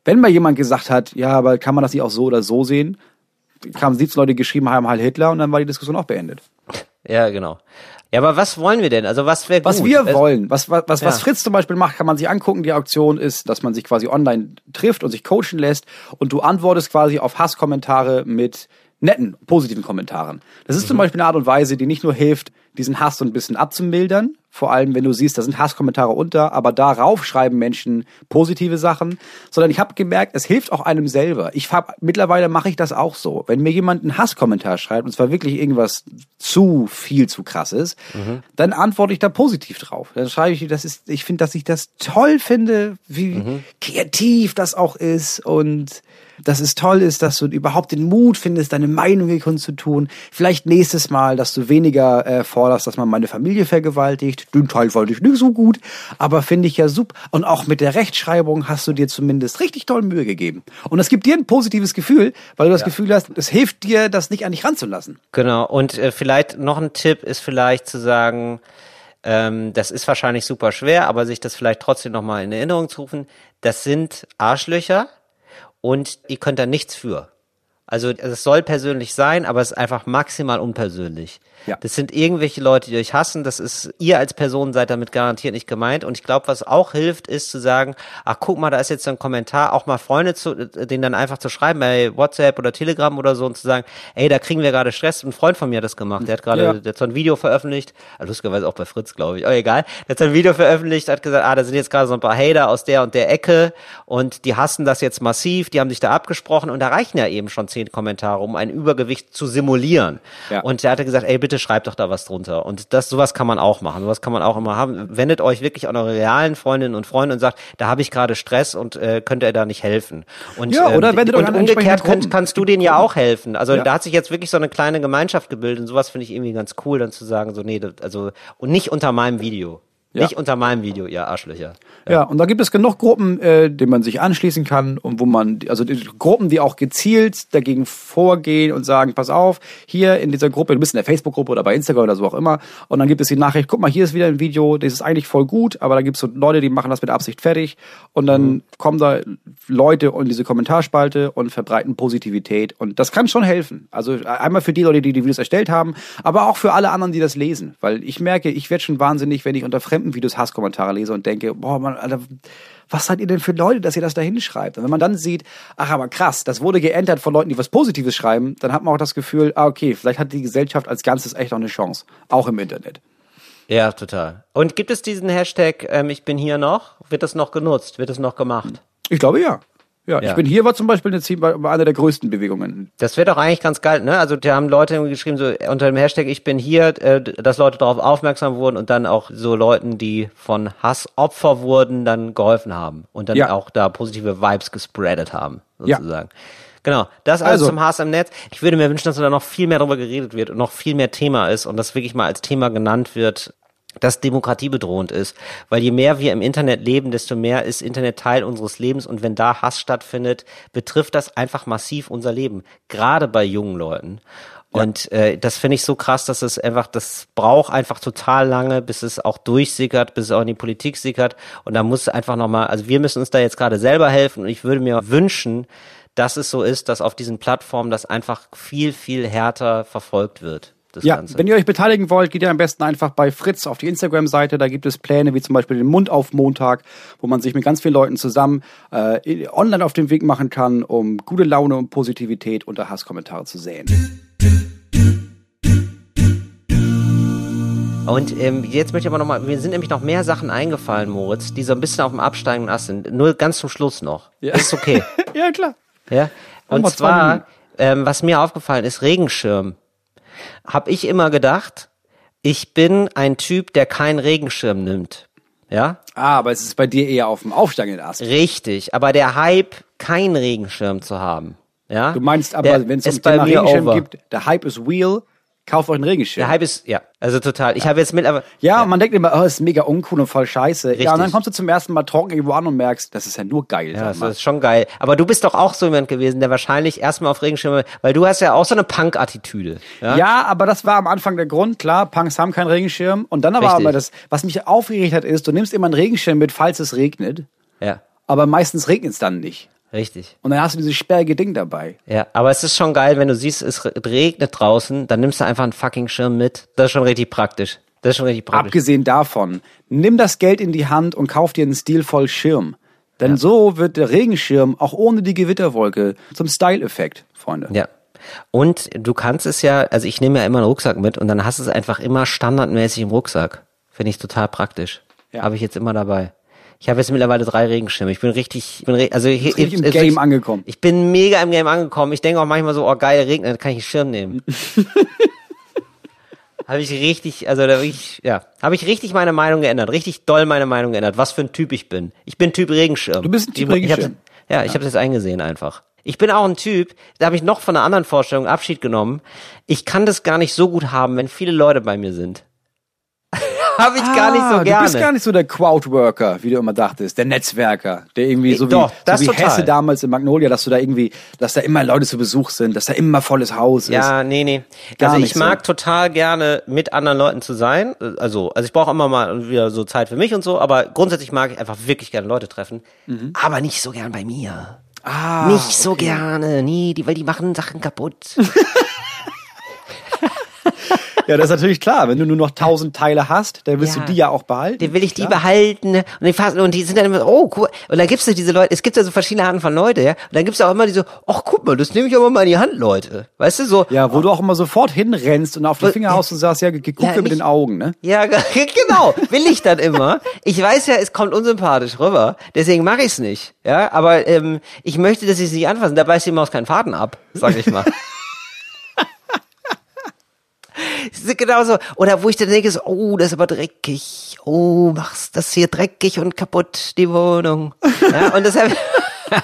wenn mal jemand gesagt hat, ja, aber kann man das nicht auch so oder so sehen, kamen 17 Leute geschrieben haben, Heil Hitler und dann war die Diskussion auch beendet. Ja, genau. Ja, aber was wollen wir denn? Also was wäre gut? Was wir Es- wollen, was, was, was, was Ja. Fritz zum Beispiel macht, kann man sich angucken. Die Auktion ist, dass man sich quasi online trifft und sich coachen lässt und du antwortest quasi auf Hasskommentare mit netten, positiven Kommentaren. Das ist zum Beispiel eine Art und Weise, die nicht nur hilft, diesen Hass so ein bisschen abzumildern, vor allem wenn du siehst, da sind Hasskommentare unter, aber darauf schreiben Menschen positive Sachen, sondern ich habe gemerkt, es hilft auch einem selber. Ich hab, mittlerweile mache ich das auch so. Wenn mir jemand einen Hasskommentar schreibt, und zwar wirklich irgendwas zu viel zu krasses, dann antworte ich da positiv drauf. Dann schreibe ich, das ist, ich finde, dass ich das toll finde, wie kreativ das auch ist und dass es toll ist, dass du überhaupt den Mut findest, deine Meinung hier kundzutun. Vielleicht nächstes Mal, dass du weniger äh, forderst, dass man meine Familie vergewaltigt. Den Teil fand ich nicht so gut, aber finde ich ja super. Und auch mit der Rechtschreibung hast du dir zumindest richtig toll Mühe gegeben. Und das gibt dir ein positives Gefühl, weil du das Gefühl hast, es hilft dir, das nicht an dich ranzulassen. Genau, und äh, vielleicht noch ein Tipp ist vielleicht zu sagen, ähm, das ist wahrscheinlich super schwer, aber sich das vielleicht trotzdem nochmal in Erinnerung zu rufen, das sind Arschlöcher und ihr könnt da nichts für. Also es soll persönlich sein, aber es ist einfach maximal unpersönlich. Ja. Das sind irgendwelche Leute, die euch hassen. Das ist, ihr als Person seid damit garantiert nicht gemeint. Und ich glaube, was auch hilft, ist zu sagen, ach guck mal, da ist jetzt ein Kommentar, auch mal Freunde zu, den dann einfach zu schreiben bei WhatsApp oder Telegram oder so und zu sagen, ey, da kriegen wir gerade Stress. Ein Freund von mir hat das gemacht. Der hat gerade, Ja. der hat so ein Video veröffentlicht, also lustigerweise auch bei Fritz, glaube ich, aber egal. Der hat so ein Video veröffentlicht, hat gesagt, ah, da sind jetzt gerade so ein paar Hater aus der und der Ecke und die hassen das jetzt massiv, die haben sich da abgesprochen und da reichen ja eben schon zehn Kommentare, um ein Übergewicht zu simulieren. Ja. Und der hatte gesagt, ey, bitte schreibt doch da was drunter. Und das, sowas kann man auch machen. Sowas kann man auch immer haben. Wendet euch wirklich an eure realen Freundinnen und Freunde und sagt, da habe ich gerade Stress und äh, könnt ihr da nicht helfen. Und, Ja, oder wendet euch und an umgekehrt könnt, kannst du denen ja auch helfen. Also Ja. da hat sich jetzt wirklich so eine kleine Gemeinschaft gebildet und sowas finde ich irgendwie ganz cool, dann zu sagen, so, nee, das, also, und nicht unter meinem Video. Ja. Nicht unter meinem Video, ihr Arschlöcher. Ja, und da gibt es genug Gruppen, äh, denen man sich anschließen kann und wo man, also die Gruppen, die auch gezielt dagegen vorgehen und sagen, pass auf, hier in dieser Gruppe, du bist in der Facebook-Gruppe oder bei Instagram oder so auch immer, und dann gibt es die Nachricht, guck mal, hier ist wieder ein Video, das ist eigentlich voll gut, aber da gibt es so Leute, die machen das mit Absicht fertig und dann kommen da Leute in diese Kommentarspalte und verbreiten Positivität und das kann schon helfen. Also einmal für die Leute, die die Videos erstellt haben, aber auch für alle anderen, die das lesen, weil ich merke, ich werde schon wahnsinnig, wenn ich unter fremden Videos Hasskommentare lese und denke, boah, man, Alter, was seid ihr denn für Leute, dass ihr das da hinschreibt? Und wenn man dann sieht, ach, aber krass, das wurde geändert von Leuten, die was Positives schreiben, dann hat man auch das Gefühl, ah, okay, vielleicht hat die Gesellschaft als Ganzes echt noch eine Chance. Auch im Internet. Ja, total. Und gibt es diesen Hashtag, ähm, ich bin hier noch? Wird das noch genutzt? Wird das noch gemacht? Ich glaube ja. Ja, Ja. ich bin hier war zum Beispiel eine, eine der größten Bewegungen. Das wäre doch eigentlich ganz geil, ne? Also da haben Leute geschrieben, so unter dem Hashtag Ich bin hier, äh, dass Leute darauf aufmerksam wurden und dann auch so Leuten, die von Hass Opfer wurden, dann geholfen haben und dann Ja. auch da positive Vibes gespreadet haben, Ja. sozusagen. Genau, das also, Also- zum Hass im Netz. Ich würde mir wünschen, dass da noch viel mehr darüber geredet wird und noch viel mehr Thema ist und das wirklich mal als Thema genannt wird, das demokratiebedrohend ist. Weil je mehr wir im Internet leben, desto mehr ist Internet Teil unseres Lebens und wenn da Hass stattfindet, betrifft das einfach massiv unser Leben. Gerade bei jungen Leuten. Und äh, das finde ich so krass, dass es einfach, das braucht einfach total lange, bis es auch durchsickert, bis es auch in die Politik sickert. Und da muss einfach nochmal, also wir müssen uns da jetzt gerade selber helfen und ich würde mir wünschen, dass es so ist, dass auf diesen Plattformen das einfach viel, viel härter verfolgt wird. Das Ja, Ganze. wenn ihr euch beteiligen wollt, geht ihr am besten einfach bei Fritz auf die Instagram-Seite. Da gibt es Pläne wie zum Beispiel den Mund auf Montag, wo man sich mit ganz vielen Leuten zusammen äh, online auf den Weg machen kann, um gute Laune und Positivität unter Hasskommentare zu säen. Und ähm, jetzt möchte ich aber nochmal, mir sind nämlich noch mehr Sachen eingefallen, Moritz, die so ein bisschen auf dem absteigenden Ast sind. Nur ganz zum Schluss noch. Ja. Ist okay. (laughs) ja, klar. Ja. Und zwar, ähm, was mir aufgefallen ist, Regenschirm. Hab ich immer gedacht, ich bin ein Typ, der keinen Regenschirm nimmt. Ja? Ah, aber es ist bei dir eher auf dem aufsteigenden Ast. Richtig. Aber der Hype, keinen Regenschirm zu haben. Ja? Du meinst aber, wenn es um Thema Regenschirm over. gibt, der Hype ist real, kauft euch einen Regenschirm. Der Hype ist, ja, also total. Ich habe jetzt mit, aber ja, und man denkt immer, oh, das ist mega uncool und voll scheiße. Richtig. Ja, und dann kommst du zum ersten Mal trocken irgendwo an und merkst, das ist ja nur geil. Ja, das ist schon geil. Aber du bist doch auch so jemand gewesen, der wahrscheinlich erstmal auf Regenschirme, weil du hast ja auch so eine Punk-Attitüde. Ja? Ja, aber das war am Anfang der Grund. Klar, Punks haben keinen Regenschirm. Und dann aber, Richtig. aber das, was mich aufgeregt hat, ist, du nimmst immer einen Regenschirm mit, falls es regnet. ja, Aber meistens regnet es dann nicht. Richtig. Und dann hast du dieses sperrige Ding dabei. Ja, aber es ist schon geil, wenn du siehst, es re- regnet draußen, dann nimmst du einfach einen fucking Schirm mit. Das ist schon richtig praktisch. Das ist schon richtig praktisch. Abgesehen davon, nimm das Geld in die Hand und kauf dir einen stilvollen Schirm. Denn so wird der Regenschirm auch ohne die Gewitterwolke zum Style-Effekt, Freunde. Ja. Und du kannst es ja, also ich nehme ja immer einen Rucksack mit und dann hast du es einfach immer standardmäßig im Rucksack. Finde ich total praktisch. Ja. Habe ich jetzt immer dabei. Ich habe jetzt mittlerweile drei Regenschirme. Ich bin richtig, ich bin re also hier, richtig im also Game ich, angekommen. Ich bin mega im Game angekommen. Ich denke auch manchmal so, oh geil, regnet, dann kann ich einen Schirm nehmen. (laughs) habe ich richtig, also da ich, ja, habe ich richtig meine Meinung geändert, richtig doll meine Meinung geändert, was für ein Typ ich bin. Ich bin Typ Regenschirm. Du bist ein Typ Ich- ich Regenschirm. Ja, ich habe das eingesehen einfach. Ich bin auch ein Typ, da habe ich noch von einer anderen Vorstellung Abschied genommen. Ich kann das gar nicht so gut haben, wenn viele Leute bei mir sind. Habe ich gar nicht Ah, so gerne. Du bist gar nicht so der Crowdworker, wie du immer dachtest, der Netzwerker, der irgendwie so wie, doch, so wie total. Hesse damals in Magnolia, dass du da irgendwie, dass da immer Leute zu Besuch sind, dass da immer volles Haus ist. Ja, nee, nee. Gar also ich nicht so. mag total gerne mit anderen Leuten zu sein. Also, also ich brauche immer mal wieder so Zeit für mich und so, aber grundsätzlich mag ich einfach wirklich gerne Leute treffen. Mhm. Aber nicht so gern bei mir. Ah, nicht so gerne. Nee, die, weil die machen Sachen kaputt. (laughs) Ja, das ist natürlich klar. Wenn du nur noch tausend Teile hast, dann willst Ja. du die ja auch behalten. Den will ich die Klar. behalten. Und die, fassen, und die sind dann immer, oh, cool. Und dann gibt's ja diese Leute, es gibt ja so verschiedene Arten von Leute, ja. Und dann gibt's auch immer diese, ach, guck mal, das nehme ich aber mal in die Hand, Leute. Weißt du, so, Ja, wo du auch immer sofort hinrennst und auf die Finger haust und sagst, ja, ge- ge- guck Ja, mit den Augen, ne? Ja, ge- (laughs) genau, will ich dann immer. Ich weiß ja, es kommt unsympathisch rüber, deswegen mache ich's nicht. Ja, aber ähm, ich möchte, dass sie es nicht anfassen. Da beißt die Maus keinen Faden ab, sag ich mal. (laughs) Es ist Genauso. Oder wo ich dann denke, so, oh, das ist aber dreckig. Oh, machst das hier dreckig und kaputt, die Wohnung. Ja, und deshalb. (laughs)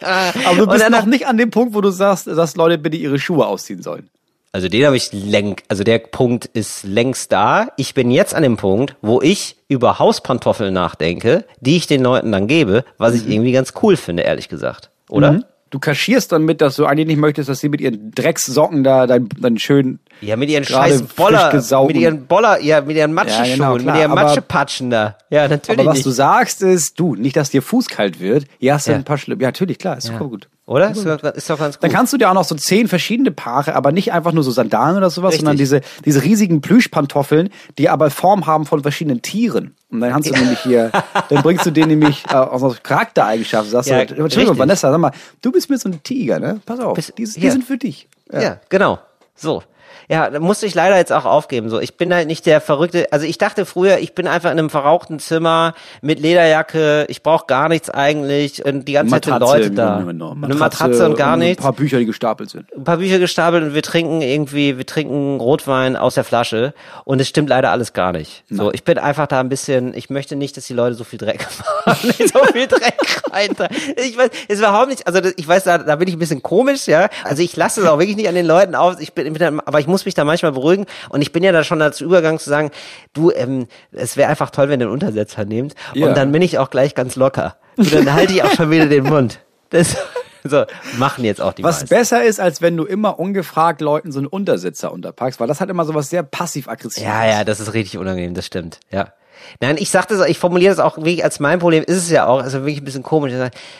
Aber du bist noch nicht an dem Punkt, wo du sagst, dass Leute bitte ihre Schuhe ausziehen sollen. Also den habe ich läng, also der Punkt ist längst da. Ich bin jetzt an dem Punkt, wo ich über Hauspantoffeln nachdenke, die ich den Leuten dann gebe, was ich irgendwie ganz cool finde, ehrlich gesagt. Oder? Mhm. Du kaschierst dann mit, dass du eigentlich nicht möchtest, dass sie mit ihren Dreckssocken da dein, dein schön Ja, mit ihren scheiß Boller, mit ihren Boller, ja, mit ihren Matschenschuhen, Ja, genau, klar, mit ihren Matschepatschen da. Ja, natürlich Aber was nicht. du sagst ist, du, nicht, dass dir Fuß kalt wird. Ja, hast du Ja. ein paar Schlimm. Ja, natürlich, klar, ist super gut. Oder? Ist doch, ist doch ganz gut. Dann kannst du dir auch noch so zehn verschiedene Paare, aber nicht einfach nur so Sandalen oder sowas, Richtig. sondern diese, diese riesigen Plüschpantoffeln, die aber Form haben von verschiedenen Tieren. Und dann kannst du nämlich hier, dann bringst du denen nämlich äh, auch noch Charaktereigenschaften. Sagst Ja, du, Entschuldigung. Vanessa, sag mal, du bist mir so ein Tiger, ne? Pass auf, die, die ja. sind für dich. Ja. genau. So. Ja, da musste ich leider jetzt auch aufgeben. So, ich bin halt nicht der verrückte. Also ich dachte früher, ich bin einfach in einem verrauchten Zimmer mit Lederjacke. Ich brauche gar nichts eigentlich. Und die ganze Zeit sind Leute da. Genommen. Eine Matratze und gar Ein nichts. paar Bücher, die gestapelt sind. ein paar Bücher gestapelt und wir trinken irgendwie, wir trinken Rotwein aus der Flasche und es stimmt leider alles gar nicht. So, ich bin einfach da ein bisschen, ich möchte nicht, dass die Leute so viel Dreck (laughs) machen, (laughs) so viel Dreck rein. Ich weiß, es überhaupt nicht, also ich weiß, da, da bin ich ein bisschen komisch, ja. Also ich lasse es auch wirklich nicht an den Leuten auf, ich bin, aber ich muss mich da manchmal beruhigen und ich bin ja da schon dazu übergegangen zu sagen, du, ähm, es wäre einfach toll, wenn ihr einen Untersetzer nehmt Ja. und dann bin ich auch gleich ganz locker. Und dann halte ich auch schon wieder den Mund. Das, (laughs) so, machen jetzt auch die Was meisten. besser ist, als wenn du immer ungefragt Leuten so einen Untersitzer unterpackst, weil das hat immer so was sehr passiv-aggressives. Ja, ja, das ist richtig unangenehm, das stimmt, ja. Nein, ich sag das, ich formuliere das auch wirklich als mein Problem, ist es ja auch, also wirklich ein bisschen komisch.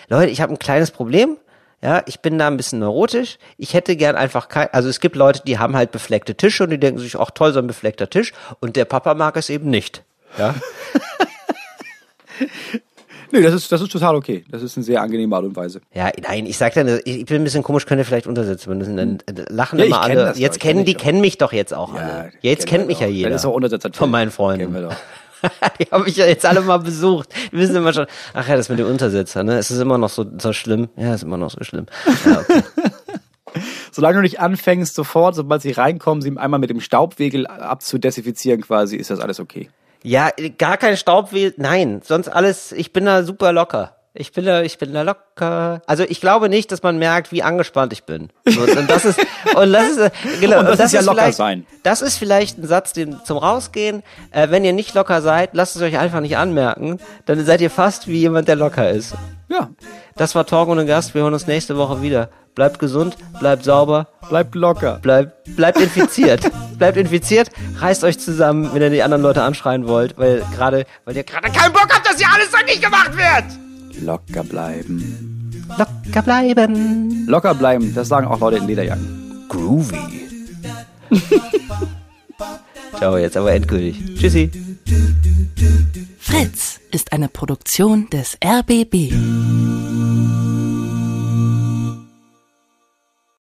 Leute, ich habe ein kleines Problem, ja, ich bin da ein bisschen neurotisch, ich hätte gern einfach kein, also es gibt Leute, die haben halt befleckte Tische und die denken sich, ach toll, so ein befleckter Tisch und der Papa mag es eben nicht, ja. (laughs) Nee, das ist, das ist total okay. Das ist eine sehr angenehme Art und Weise. Ja, nein, ich sag dann, ich bin ein bisschen komisch, könnt ihr vielleicht untersetzen benutzen, dann äh, lachen Ja, immer kenn alle. Jetzt kennen die, kennen mich doch jetzt auch alle. Jetzt kennt mich ja doch. jeder. Das ist auch Untersetzer. Von meinen Freunden. Kennen wir doch. (laughs) die haben mich ja jetzt alle mal besucht. Die wissen immer schon, ach ja, das mit dem Untersetzer, ne? Es ist immer noch so, so schlimm. Ja, ist immer noch so schlimm. Ja, okay. (laughs) Solange du nicht anfängst, sofort, sobald sie reinkommen, sie einmal mit dem Staubwegel abzudesinfizieren quasi, ist das alles okay. ja gar kein Staubweh, nein, sonst alles, ich bin da super locker. Ich bin da, ich bin da locker. Also ich glaube nicht, dass man merkt, wie angespannt ich bin. So, und das ist, (laughs) und das ist, äh, genau, Und das ist ja locker vielleicht, sein. Das ist vielleicht ein Satz, den zum Rausgehen. Äh, wenn ihr nicht locker seid, lasst es euch einfach nicht anmerken. Dann seid ihr fast wie jemand, der locker ist. Ja, Das war Talk ohne Gast. Wir hören uns nächste Woche wieder. Bleibt gesund, bleibt sauber, bleibt locker. bleibt, bleibt infiziert. (laughs) bleibt infiziert, reißt euch zusammen, wenn ihr die anderen Leute anschreien wollt, weil gerade, weil ihr gerade keinen Bock habt, dass hier alles nicht gemacht wird. Locker bleiben. Locker bleiben. Locker bleiben, das sagen auch Leute in Lederjacken. Groovy. (laughs) Ciao, jetzt aber endgültig. Tschüssi. Fritz ist eine Produktion des RBB.